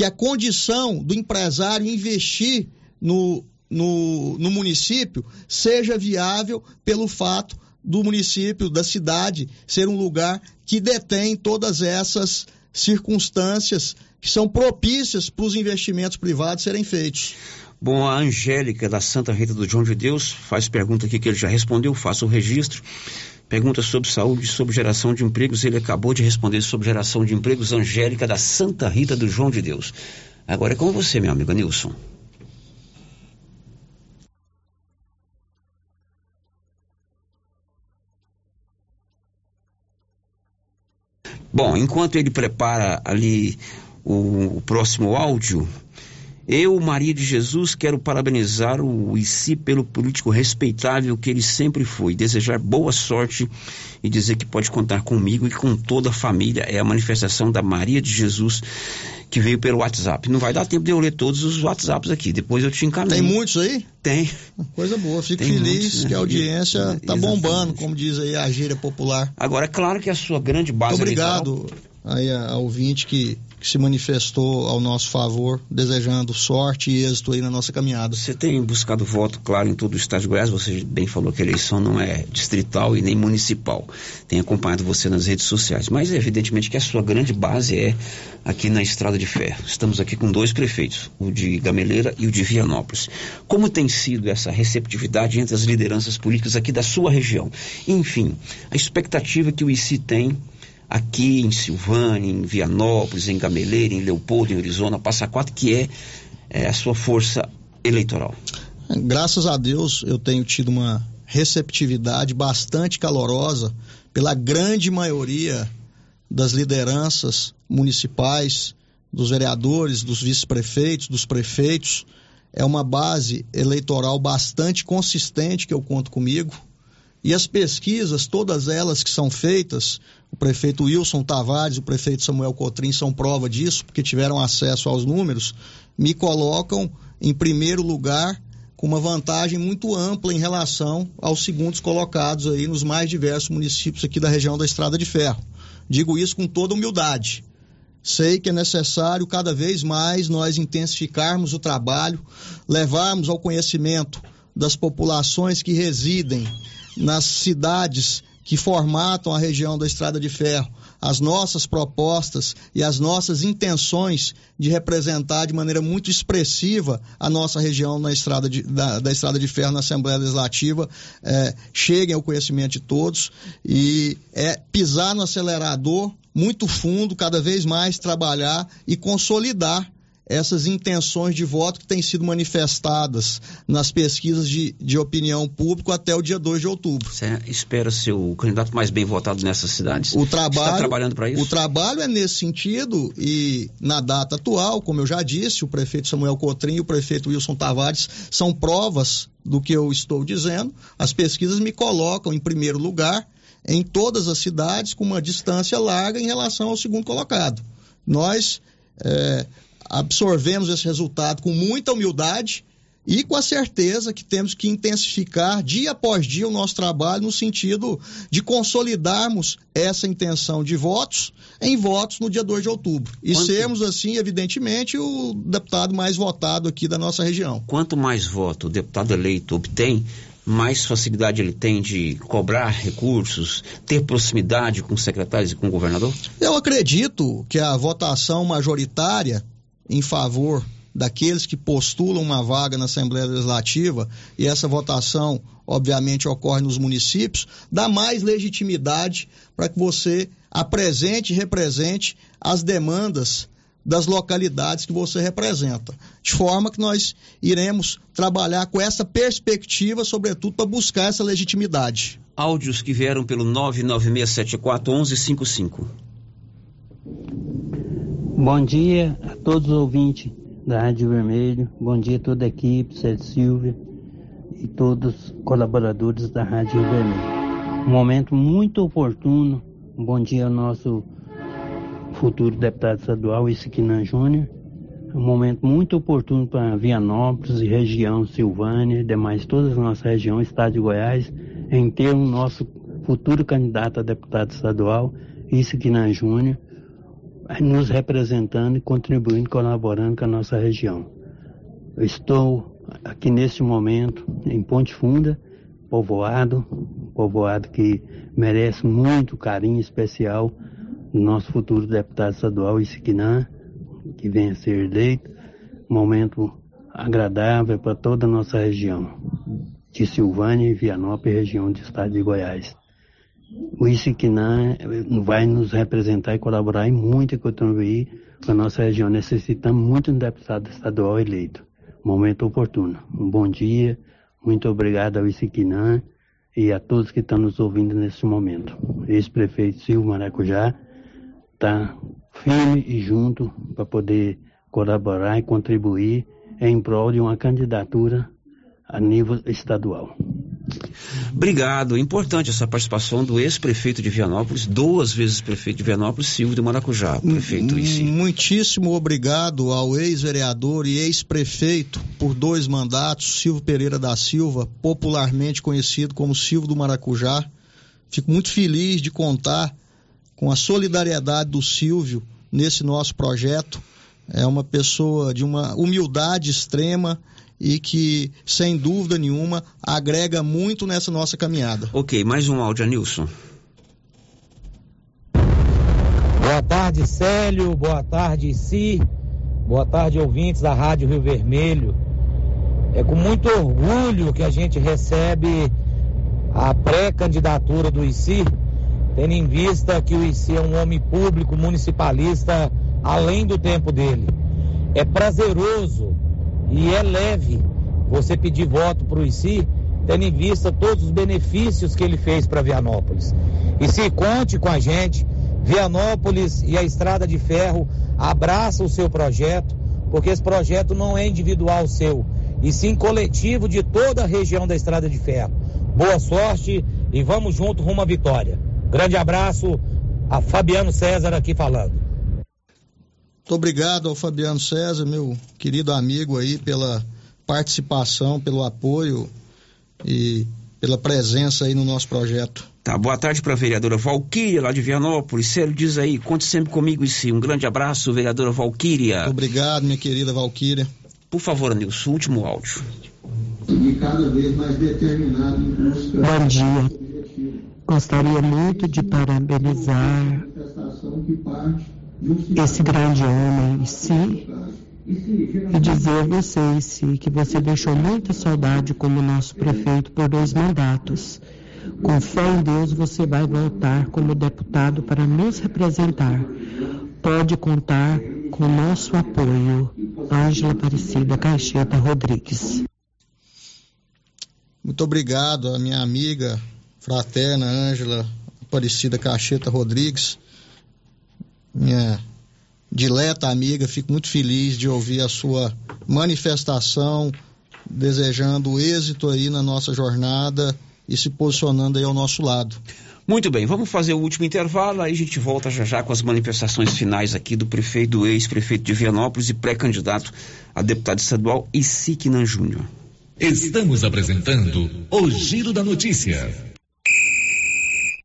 que a condição do empresário investir no, no, no município seja viável pelo fato do município, da cidade, ser um lugar que detém todas essas circunstâncias que são propícias para os investimentos privados serem feitos. Bom, a Angélica da Santa Rita do João de Deus faz pergunta aqui que ele já respondeu, faça o registro. Pergunta sobre saúde, sobre geração de empregos. Ele acabou de responder sobre geração de empregos. Angélica da Santa Rita do João de Deus. Agora é com você, meu amigo Nilson. Bom, enquanto ele prepara ali o, o próximo áudio, eu, Maria de Jesus, quero parabenizar o ICI pelo político respeitável que ele sempre foi, desejar boa sorte e dizer que pode contar comigo e com toda a família. É a manifestação da Maria de Jesus que veio pelo WhatsApp. Não vai dar tempo de eu ler todos os WhatsApps aqui, depois eu te encaminho. Tem muitos aí? Tem. Coisa boa, fico Tem feliz muitos, né? que a audiência está bombando, como diz aí a gíria popular. Agora, é claro que a sua grande base obrigado aí a, a ouvinte que que se manifestou ao nosso favor, desejando sorte e êxito aí na nossa caminhada. Você tem buscado voto, claro, em todo o estado de Goiás. Você bem falou que a eleição não é distrital e nem municipal. Tem acompanhado você nas redes sociais. Mas, evidentemente, que a sua grande base é aqui na Estrada de Ferro. Estamos aqui com dois prefeitos, o de Gameleira e o de Vianópolis. Como tem sido essa receptividade entre as lideranças políticas aqui da sua região? Enfim, a expectativa que o ICI tem aqui em Silvânia, em Vianópolis, em Gameleira, em Leopoldo, em Arizona, Passa Quatro, que é, é a sua força eleitoral? Graças a Deus eu tenho tido uma receptividade bastante calorosa pela grande maioria das lideranças municipais, dos vereadores, dos vice-prefeitos, dos prefeitos. É uma base eleitoral bastante consistente que eu conto comigo. E as pesquisas, todas elas que são feitas, o prefeito Wilson Tavares, o prefeito Samuel Cotrim são prova disso, porque tiveram acesso aos números, me colocam em primeiro lugar com uma vantagem muito ampla em relação aos segundos colocados aí nos mais diversos municípios aqui da região da Estrada de Ferro. Digo isso com toda humildade. Sei que é necessário cada vez mais nós intensificarmos o trabalho, levarmos ao conhecimento das populações que residem nas cidades que formatam a região da Estrada de Ferro, as nossas propostas e as nossas intenções de representar de maneira muito expressiva a nossa região na estrada de, da, da Estrada de Ferro na Assembleia Legislativa é, cheguem ao conhecimento de todos e é pisar no acelerador muito fundo, cada vez mais trabalhar e consolidar essas intenções de voto que têm sido manifestadas nas pesquisas de, de opinião pública até o dia 2 de outubro. Você espera ser o candidato mais bem votado nessas cidades? O trabalho, Está trabalhando para isso? O trabalho é nesse sentido e na data atual, como eu já disse, o prefeito Samuel Cotrim e o prefeito Wilson Tavares são provas do que eu estou dizendo. As pesquisas me colocam em primeiro lugar em todas as cidades com uma distância larga em relação ao segundo colocado. Nós é, absorvemos esse resultado com muita humildade e com a certeza que temos que intensificar dia após dia o nosso trabalho no sentido de consolidarmos essa intenção de votos em votos no dia 2 de outubro. E Quanto... sermos, assim, evidentemente, o deputado mais votado aqui da nossa região. Quanto mais voto o deputado eleito obtém, mais facilidade ele tem de cobrar recursos, ter proximidade com secretários e com o governador? Eu acredito que a votação majoritária em favor daqueles que postulam uma vaga na Assembleia Legislativa, e essa votação, obviamente, ocorre nos municípios, dá mais legitimidade para que você apresente e represente as demandas das localidades que você representa. De forma que nós iremos trabalhar com essa perspectiva, sobretudo, para buscar essa legitimidade. Áudios que vieram pelo 99674 1155. Bom dia a todos os ouvintes da Rádio Vermelho, bom dia a toda a equipe, Sérgio Silvia e todos os colaboradores da Rádio Vermelho. Um momento muito oportuno, um bom dia ao nosso futuro deputado estadual, Isiquinan Júnior. Um momento muito oportuno para Vianópolis e região Silvânia, demais todas as nossas regiões, estado de Goiás, em ter um nosso futuro candidato a deputado estadual, Isiquinan Júnior, nos representando e contribuindo, colaborando com a nossa região. Eu estou aqui neste momento em Ponte Funda, povoado, povoado que merece muito carinho especial do nosso futuro deputado estadual Isiquinã, que venha a ser eleito. Momento agradável para toda a nossa região, de Silvânia e Vianópolis, região do estado de Goiás o Isiquinã vai nos representar e colaborar e muito e contribuir com a nossa região. Necessitamos muito de um deputado estadual eleito. Momento oportuno. Um bom dia, muito obrigado ao Isiquinã e a todos que estão nos ouvindo nesse momento. Ex-prefeito Silvio Maracujá está firme e junto para poder colaborar e contribuir em prol de uma candidatura a nível estadual. Obrigado. Importante essa participação do ex-prefeito de Vianópolis, duas vezes prefeito de Vianópolis, Silvio de Maracujá, prefeito em si. Muitíssimo obrigado ao ex-vereador e ex-prefeito por dois mandatos, Silvio Pereira da Silva, popularmente conhecido como Silvio do Maracujá. Fico muito feliz de contar com a solidariedade do Silvio nesse nosso projeto. É uma pessoa de uma humildade extrema e que, sem dúvida nenhuma, agrega muito nessa nossa caminhada. Ok, mais um áudio, Nilson. Boa tarde, Célio. Boa tarde, Si. Boa tarde, ouvintes da Rádio Rio Vermelho. É com muito orgulho que a gente recebe a pré-candidatura do ICI, tendo em vista que o ICI é um homem público municipalista além do tempo dele. É prazeroso e é leve você pedir voto para o ICI, tendo em vista todos os benefícios que ele fez para Vianópolis. E se conte com a gente, Vianópolis e a Estrada de Ferro abraça o seu projeto, porque esse projeto não é individual seu, e sim coletivo de toda a região da Estrada de Ferro. Boa sorte e vamos junto rumo à vitória. Grande abraço, a Fabiano César aqui falando. Muito obrigado ao Fabiano César, meu querido amigo aí, pela participação, pelo apoio e pela presença aí no nosso projeto. Tá, boa tarde para a vereadora Valquíria, lá de Vianópolis. Célio diz aí, conte sempre comigo e sim. Um grande abraço, vereadora Valquíria. Muito obrigado, minha querida Valquíria. Por favor, Nilson, último áudio. E cada vez mais determinado em busca Bom dia. Gostaria muito de parabenizar esse grande homem, sim, e dizer a você, sim, que você deixou muita saudade como nosso prefeito por dois mandatos. Com fé em Deus, você vai voltar como deputado para nos representar. Pode contar com nosso apoio. Ângela Aparecida Caixeta Rodrigues. Muito obrigado à minha amiga fraterna Ângela Aparecida Cacheta Rodrigues, minha dileta amiga. Fico muito feliz de ouvir a sua manifestação, desejando êxito aí na nossa jornada e se posicionando aí ao nosso lado. Muito bem, vamos fazer o último intervalo, aí a gente volta já já com as manifestações finais aqui do prefeito, do ex-prefeito de Vianópolis e pré-candidato a deputado estadual Isiquinan Júnior. Estamos apresentando o Giro da Notícia.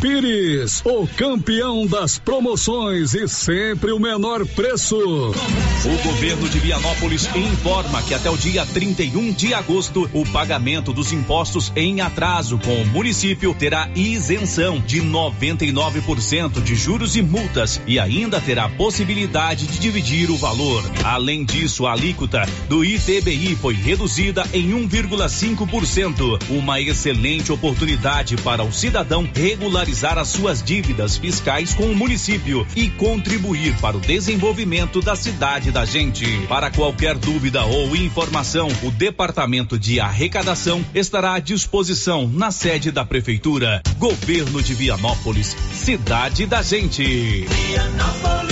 Pires, o campeão das promoções e sempre o menor preço. O governo de Vianópolis informa que até o dia 31 de agosto, o pagamento dos impostos em atraso com o município terá isenção de 99% de juros e multas e ainda terá possibilidade de dividir o valor. Além disso, a alíquota do ITBI foi reduzida em 1,5%, uma excelente oportunidade para o cidadão regularizar as suas dívidas fiscais com o município e contribuir para o desenvolvimento da cidade da gente. Para qualquer dúvida ou informação, o Departamento de Arrecadação estará à disposição na sede da Prefeitura. Governo de Vianópolis, cidade da gente. Vianópolis,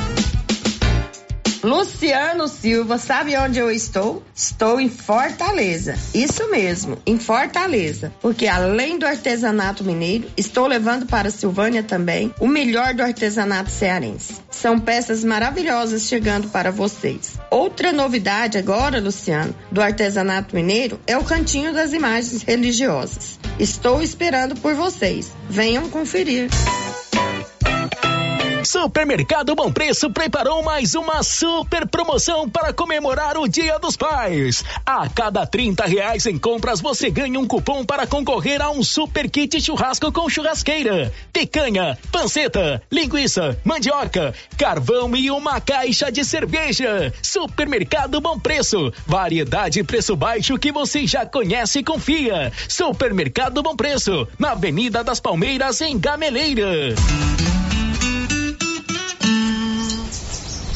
Luciano Silva, sabe onde eu estou? Estou em Fortaleza. Isso mesmo, em Fortaleza. Porque além do artesanato mineiro, estou levando para Silvânia também o melhor do artesanato cearense. São peças maravilhosas chegando para vocês. Outra novidade agora, Luciano, do artesanato mineiro é o cantinho das imagens religiosas. Estou esperando por vocês. Venham conferir. Supermercado Bom Preço preparou mais uma super promoção para comemorar o Dia dos Pais. A cada 30 reais em compras você ganha um cupom para concorrer a um super kit churrasco com churrasqueira, picanha, panceta, linguiça, mandioca, carvão e uma caixa de cerveja. Supermercado Bom Preço, variedade e preço baixo que você já conhece e confia. Supermercado Bom Preço, na Avenida das Palmeiras em Gameleira.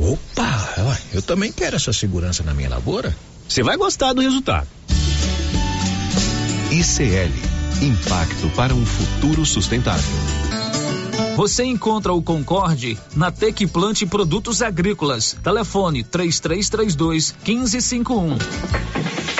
Opa, eu também quero essa segurança na minha lavoura. Você vai gostar do resultado. ICL Impacto para um futuro sustentável. Você encontra o Concorde na Tec Plante Produtos Agrícolas. Telefone 3332 1551.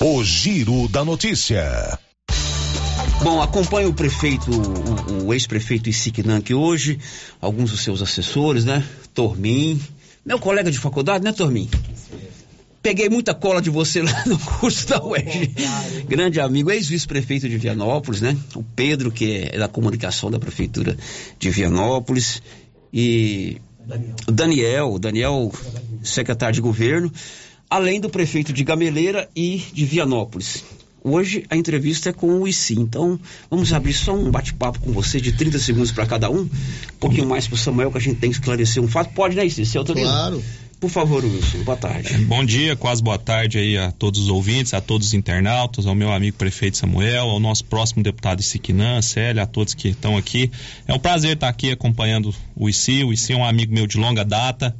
O Giro da Notícia. Bom, acompanha o prefeito, o, o ex-prefeito Isiquinan que hoje, alguns dos seus assessores, né? Tormin, meu colega de faculdade, né, Tormin? peguei muita cola de você lá no curso da UERJ. Grande amigo, ex-vice-prefeito de Vianópolis, né? O Pedro, que é da comunicação da prefeitura de Vianópolis. E o Daniel, o Daniel, secretário de governo, além do prefeito de Gameleira e de Vianópolis. Hoje a entrevista é com o ICI, então vamos abrir só um bate-papo com você de 30 segundos para cada um, um pouquinho mais para o Samuel, que a gente tem que esclarecer um fato. Pode, né, ICI? Você autoriza? Claro. Por favor, Wilson, boa tarde. É, bom dia, quase boa tarde aí a todos os ouvintes, a todos os internautas, ao meu amigo prefeito Samuel, ao nosso próximo deputado Isiquinã, Célia, a todos que estão aqui. É um prazer estar aqui acompanhando o ICI. O ICI é um amigo meu de longa data.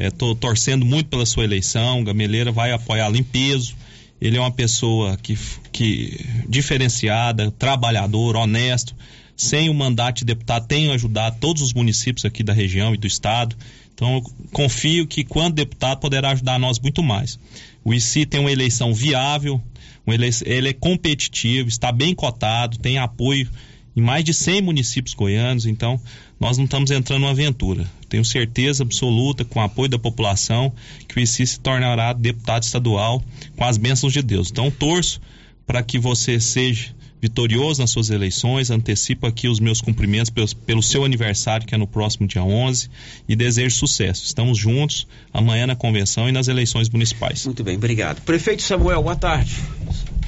Estou é, torcendo muito pela sua eleição. Gameleira vai apoiá-lo em peso. Ele é uma pessoa que, que diferenciada, trabalhador, honesto. Sem o mandato de deputado, tem ajudado todos os municípios aqui da região e do estado. Então, eu confio que, quando deputado, poderá ajudar nós muito mais. O ICI tem uma eleição viável, ele é competitivo, está bem cotado, tem apoio em mais de 100 municípios goianos, então nós não estamos entrando numa aventura. Tenho certeza absoluta, com o apoio da população, que o ICI se tornará deputado estadual com as bênçãos de Deus. Então, torço para que você seja vitorioso nas suas eleições. Antecipo aqui os meus cumprimentos pelo, pelo, seu aniversário, que é no próximo dia 11, e desejo sucesso. Estamos juntos amanhã na convenção e nas eleições municipais. Muito bem, obrigado. Prefeito Samuel, boa tarde.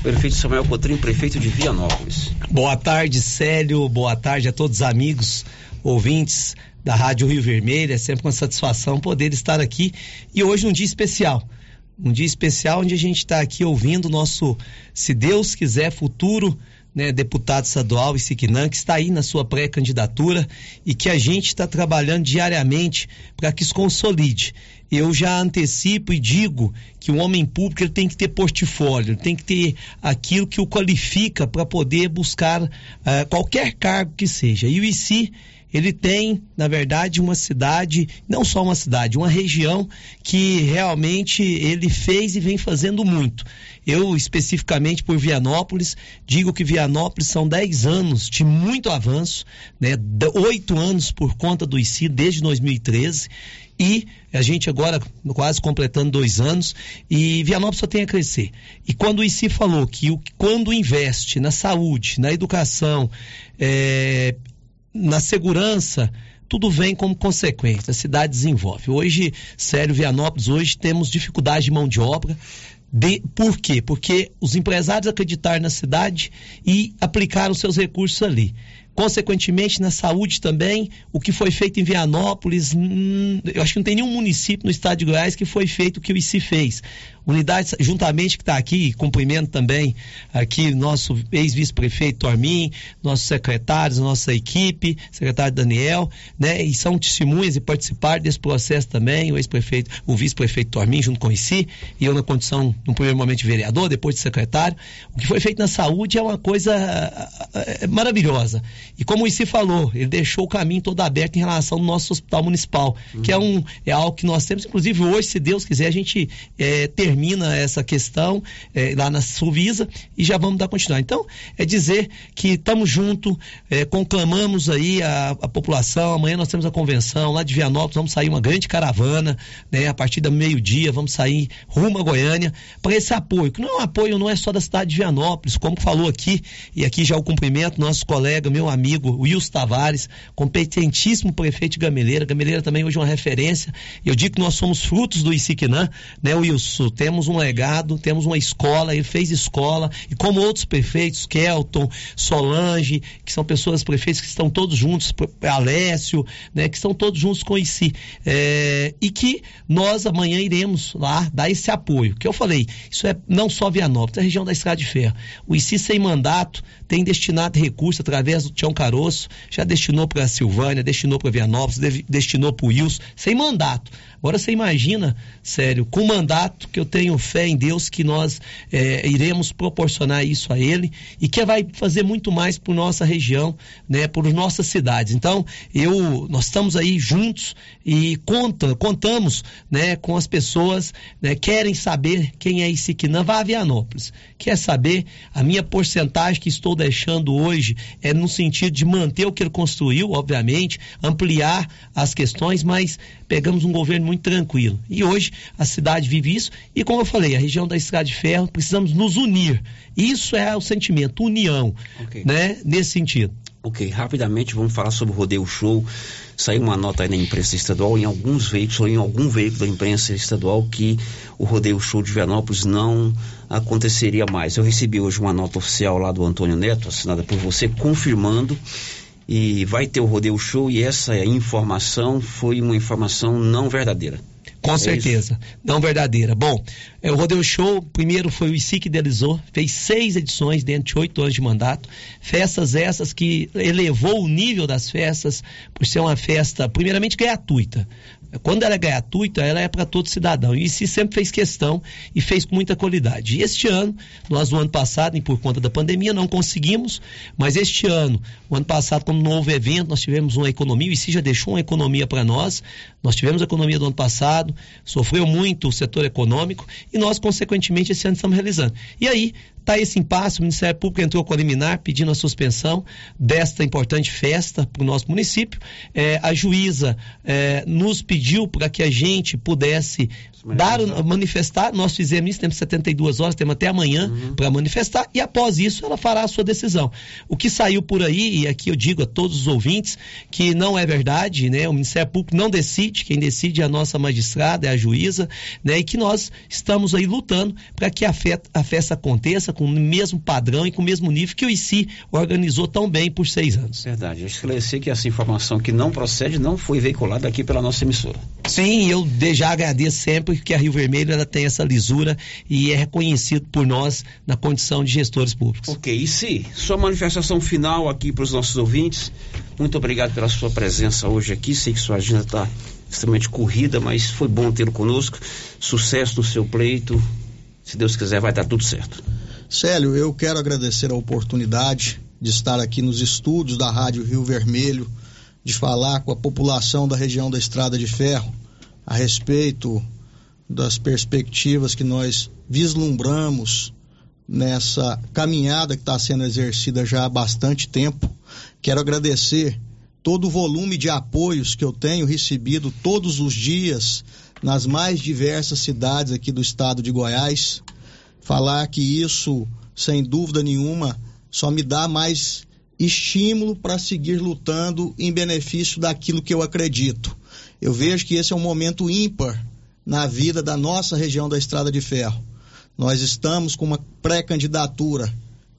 Prefeito Samuel Cotrim, prefeito de Vianópolis. Boa tarde, Célio. Boa tarde a todos os amigos, ouvintes da Rádio Rio Vermelho. É sempre uma satisfação poder estar aqui e hoje um dia especial. Um dia especial onde a gente está aqui ouvindo o nosso, se Deus quiser, futuro né, deputado estadual Isiquinã, que está aí na sua pré-candidatura e que a gente está trabalhando diariamente para que isso consolide. Eu já antecipo e digo que o homem público ele tem que ter portfólio, tem que ter aquilo que o qualifica para poder buscar uh, qualquer cargo que seja. E o ICI ele tem, na verdade, uma cidade, não só uma cidade, uma região que realmente ele fez e vem fazendo muito. Eu, especificamente por Vianópolis, digo que Vianópolis são 10 anos de muito avanço, né? 8 anos por conta do ICI desde 2013 e a gente agora quase completando dois anos e Vianópolis só tem a crescer. E quando o ICI falou que o, quando investe na saúde, na educação, é, na segurança, tudo vem como consequência, a cidade desenvolve. Hoje, sério, Vianópolis, hoje temos dificuldade de mão de obra. De, por quê? Porque os empresários acreditaram na cidade e aplicaram seus recursos ali. Consequentemente, na saúde também, o que foi feito em Vianópolis, hum, eu acho que não tem nenhum município no estado de Goiás que foi feito o que o ICI fez. Unidade, juntamente que está aqui, cumprimento também aqui nosso ex-vice-prefeito Tormin, nossos secretários, nossa equipe, secretário Daniel, né? E são testemunhas e participaram desse processo também, o ex-prefeito, o vice-prefeito Tormin, junto com o e eu na condição, no primeiro momento, de vereador, depois de secretário. O que foi feito na saúde é uma coisa é, maravilhosa. E como o ICI falou, ele deixou o caminho todo aberto em relação ao nosso hospital municipal, uhum. que é, um, é algo que nós temos, inclusive hoje, se Deus quiser, a gente é, ter termina essa questão é, lá na Suvisa e já vamos dar continuidade. Então, é dizer que estamos juntos, é, conclamamos aí a, a, população. Amanhã nós temos a convenção lá de Vianópolis, vamos sair uma grande caravana, né? A partir do meio-dia, vamos sair rumo a Goiânia para esse apoio, que não é um apoio, não é só da cidade de Vianópolis, como falou aqui, e aqui já o cumprimento, nosso colega, meu amigo Wilson Tavares, competentíssimo prefeito de Gameleira. Gameleira também hoje é uma referência. Eu digo que nós somos frutos do Isiquinã, né, Wilson? Temos um legado, temos uma escola, ele fez escola, e como outros prefeitos, Kelton, Solange, que são pessoas, prefeitos que estão todos juntos, Alessio, né, que estão todos juntos com o. É, e que nós amanhã iremos lá dar esse apoio. Que eu falei, isso é não só Vianópolis, é a região da Estrada de Ferro. O ICI sem mandato tem destinado recursos através do Tião Caroço, já destinou para a Silvânia, destinou para Vianópolis, destinou para o Wilson, sem mandato. Agora você imagina, sério, com o mandato que eu tenho fé em Deus que nós é, iremos proporcionar isso a Ele e que vai fazer muito mais por nossa região, né, por nossas cidades. Então, eu, nós estamos aí juntos e conta, contamos, né, com as pessoas, né, querem saber quem é esse Quinã, vá a Vianópolis. Quer saber a minha porcentagem que estou deixando hoje é no sentido de manter o que ele construiu, obviamente, ampliar as questões, mas pegamos um governo muito tranquilo. E hoje a cidade vive isso, e como eu falei, a região da Estrada de Ferro, precisamos nos unir. Isso é o sentimento, união, okay. né? Nesse sentido. Ok, rapidamente vamos falar sobre o Rodeio Show. Saiu uma nota aí na imprensa estadual, em alguns veículos, ou em algum veículo da imprensa estadual, que o Rodeio Show de Vianópolis não aconteceria mais. Eu recebi hoje uma nota oficial lá do Antônio Neto, assinada por você, confirmando e vai ter o Rodeio Show e essa informação foi uma informação não verdadeira. Com é certeza, isso? não verdadeira. Bom, é, o Rodeio Show, primeiro foi o ICI que idealizou, fez seis edições dentro de oito anos de mandato. Festas essas que elevou o nível das festas por ser uma festa, primeiramente, gratuita. Quando ela é gratuita, ela é para todo cidadão. E se sempre fez questão e fez com muita qualidade. E este ano, nós no ano passado, e por conta da pandemia, não conseguimos, mas este ano, o ano passado, como não houve evento, nós tivemos uma economia, o ICI já deixou uma economia para nós. Nós tivemos a economia do ano passado, sofreu muito o setor econômico e nós, consequentemente, esse ano estamos realizando. E aí, Está esse impasse, o Ministério Público entrou com a liminar pedindo a suspensão desta importante festa para o nosso município. É, a juíza é, nos pediu para que a gente pudesse dar, manifestar. Nós fizemos isso, temos 72 horas, temos até amanhã uhum. para manifestar, e após isso ela fará a sua decisão. O que saiu por aí, e aqui eu digo a todos os ouvintes, que não é verdade, né? O Ministério Público não decide, quem decide é a nossa magistrada, é a juíza, né? E que nós estamos aí lutando para que a, fe a festa aconteça com o mesmo padrão e com o mesmo nível que o ICI organizou tão bem por seis anos. Verdade. Eu esclareci que essa informação que não procede não foi veiculada aqui pela nossa emissora. Sim, eu já agradeço sempre que a Rio Vermelho ela tem essa lisura e é reconhecido por nós na condição de gestores públicos. Ok, e se sua manifestação final aqui para os nossos ouvintes, muito obrigado pela sua presença hoje aqui, sei que sua agenda está extremamente corrida, mas foi bom tê-lo conosco, sucesso no seu pleito, se Deus quiser vai dar tudo certo. Célio, eu quero agradecer a oportunidade de estar aqui nos estúdios da Rádio Rio Vermelho, de falar com a população da região da Estrada de Ferro a respeito das perspectivas que nós vislumbramos nessa caminhada que está sendo exercida já há bastante tempo. Quero agradecer todo o volume de apoios que eu tenho recebido todos os dias nas mais diversas cidades aqui do estado de Goiás falar que isso, sem dúvida nenhuma, só me dá mais estímulo para seguir lutando em benefício daquilo que eu acredito. Eu vejo que esse é um momento ímpar na vida da nossa região da Estrada de Ferro. Nós estamos com uma pré-candidatura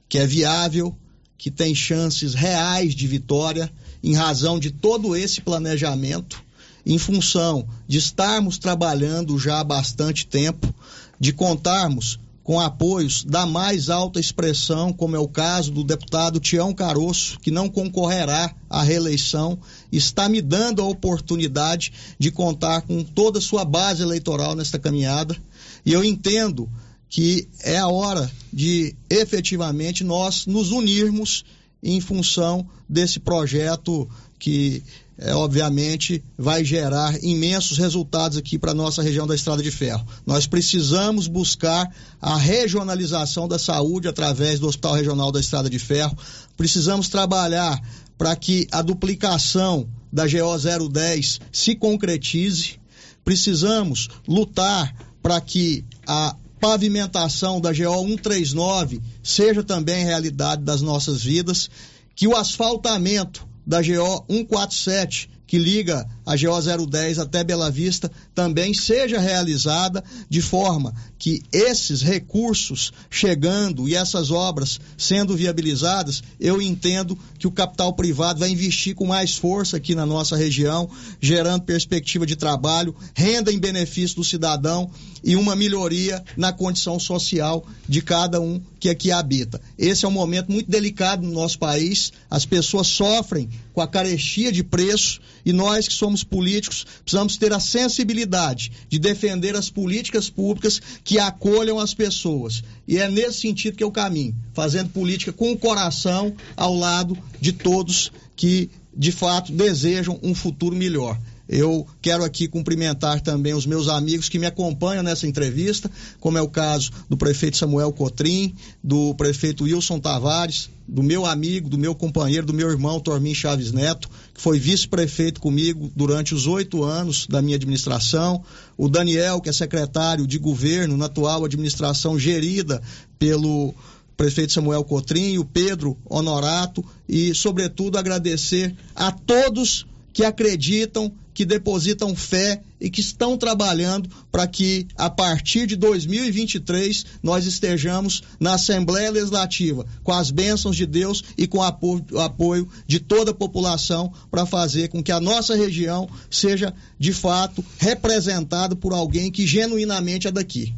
que é viável, que tem chances reais de vitória, em razão de todo esse planejamento, em função de estarmos trabalhando já há bastante tempo, de contarmos com apoios da mais alta expressão, como é o caso do deputado Tião Caroço, que não concorrerá à reeleição, está me dando a oportunidade de contar com toda a sua base eleitoral nesta caminhada. E eu entendo que é a hora de efetivamente nós nos unirmos em função desse projeto que é, obviamente vai gerar imensos resultados aqui para a nossa região da Estrada de Ferro. Nós precisamos buscar a regionalização da saúde através do Hospital Regional da Estrada de Ferro. Precisamos trabalhar para que a duplicação da GO 010 se concretize. Precisamos lutar para que a pavimentação da GO 139 seja também realidade das nossas vidas, que o asfaltamento da GO 147, que liga a GO 010 até Bela Vista, também seja realizada de forma que esses recursos chegando e essas obras sendo viabilizadas, eu entendo que o capital privado vai investir com mais força aqui na nossa região, gerando perspectiva de trabalho, renda em benefício do cidadão e uma melhoria na condição social de cada um que aqui habita. Esse é um momento muito delicado no nosso país, as pessoas sofrem com a carestia de preço e nós que somos políticos precisamos ter a sensibilidade de defender as políticas públicas que acolham as pessoas. E é nesse sentido que eu caminho, fazendo política com o coração ao lado de todos que, de fato, desejam um futuro melhor. Eu quero aqui cumprimentar também os meus amigos que me acompanham nessa entrevista, como é o caso do prefeito Samuel Cotrim, do prefeito Wilson Tavares, do meu amigo, do meu companheiro, do meu irmão Tormin Chaves Neto, que foi vice-prefeito comigo durante os oito anos da minha administração, o Daniel, que é secretário de governo na atual administração gerida pelo prefeito Samuel Cotrim, o Pedro Honorato e, sobretudo, agradecer a todos que acreditam, que depositam fé e que estão trabalhando para que, a partir de 2023, nós estejamos na Assembleia Legislativa, com as bênçãos de Deus e com o apoio, o apoio de toda a população, para fazer com que a nossa região seja, de fato, representada por alguém que genuinamente é daqui.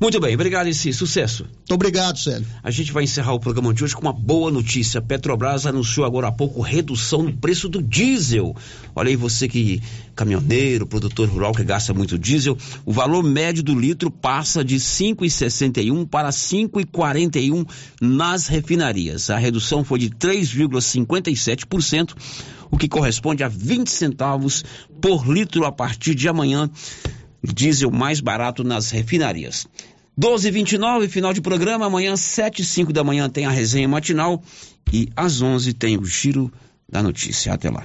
Muito bem, obrigado, esse sucesso. Muito obrigado, Célio. A gente vai encerrar o programa de hoje com uma boa notícia. Petrobras anunciou agora há pouco redução no preço do diesel. Olha aí, você que caminhoneiro, produtor rural que gasta muito diesel, o valor médio do litro passa de 5,61 para 5,41 nas refinarias. A redução foi de 3,57%, o que corresponde a 20 centavos por litro a partir de amanhã diesel mais barato nas refinarias. 12:29 final de programa. Amanhã, 7 e 5 da manhã, tem a resenha matinal. E às 11 tem o Giro da Notícia. Até lá.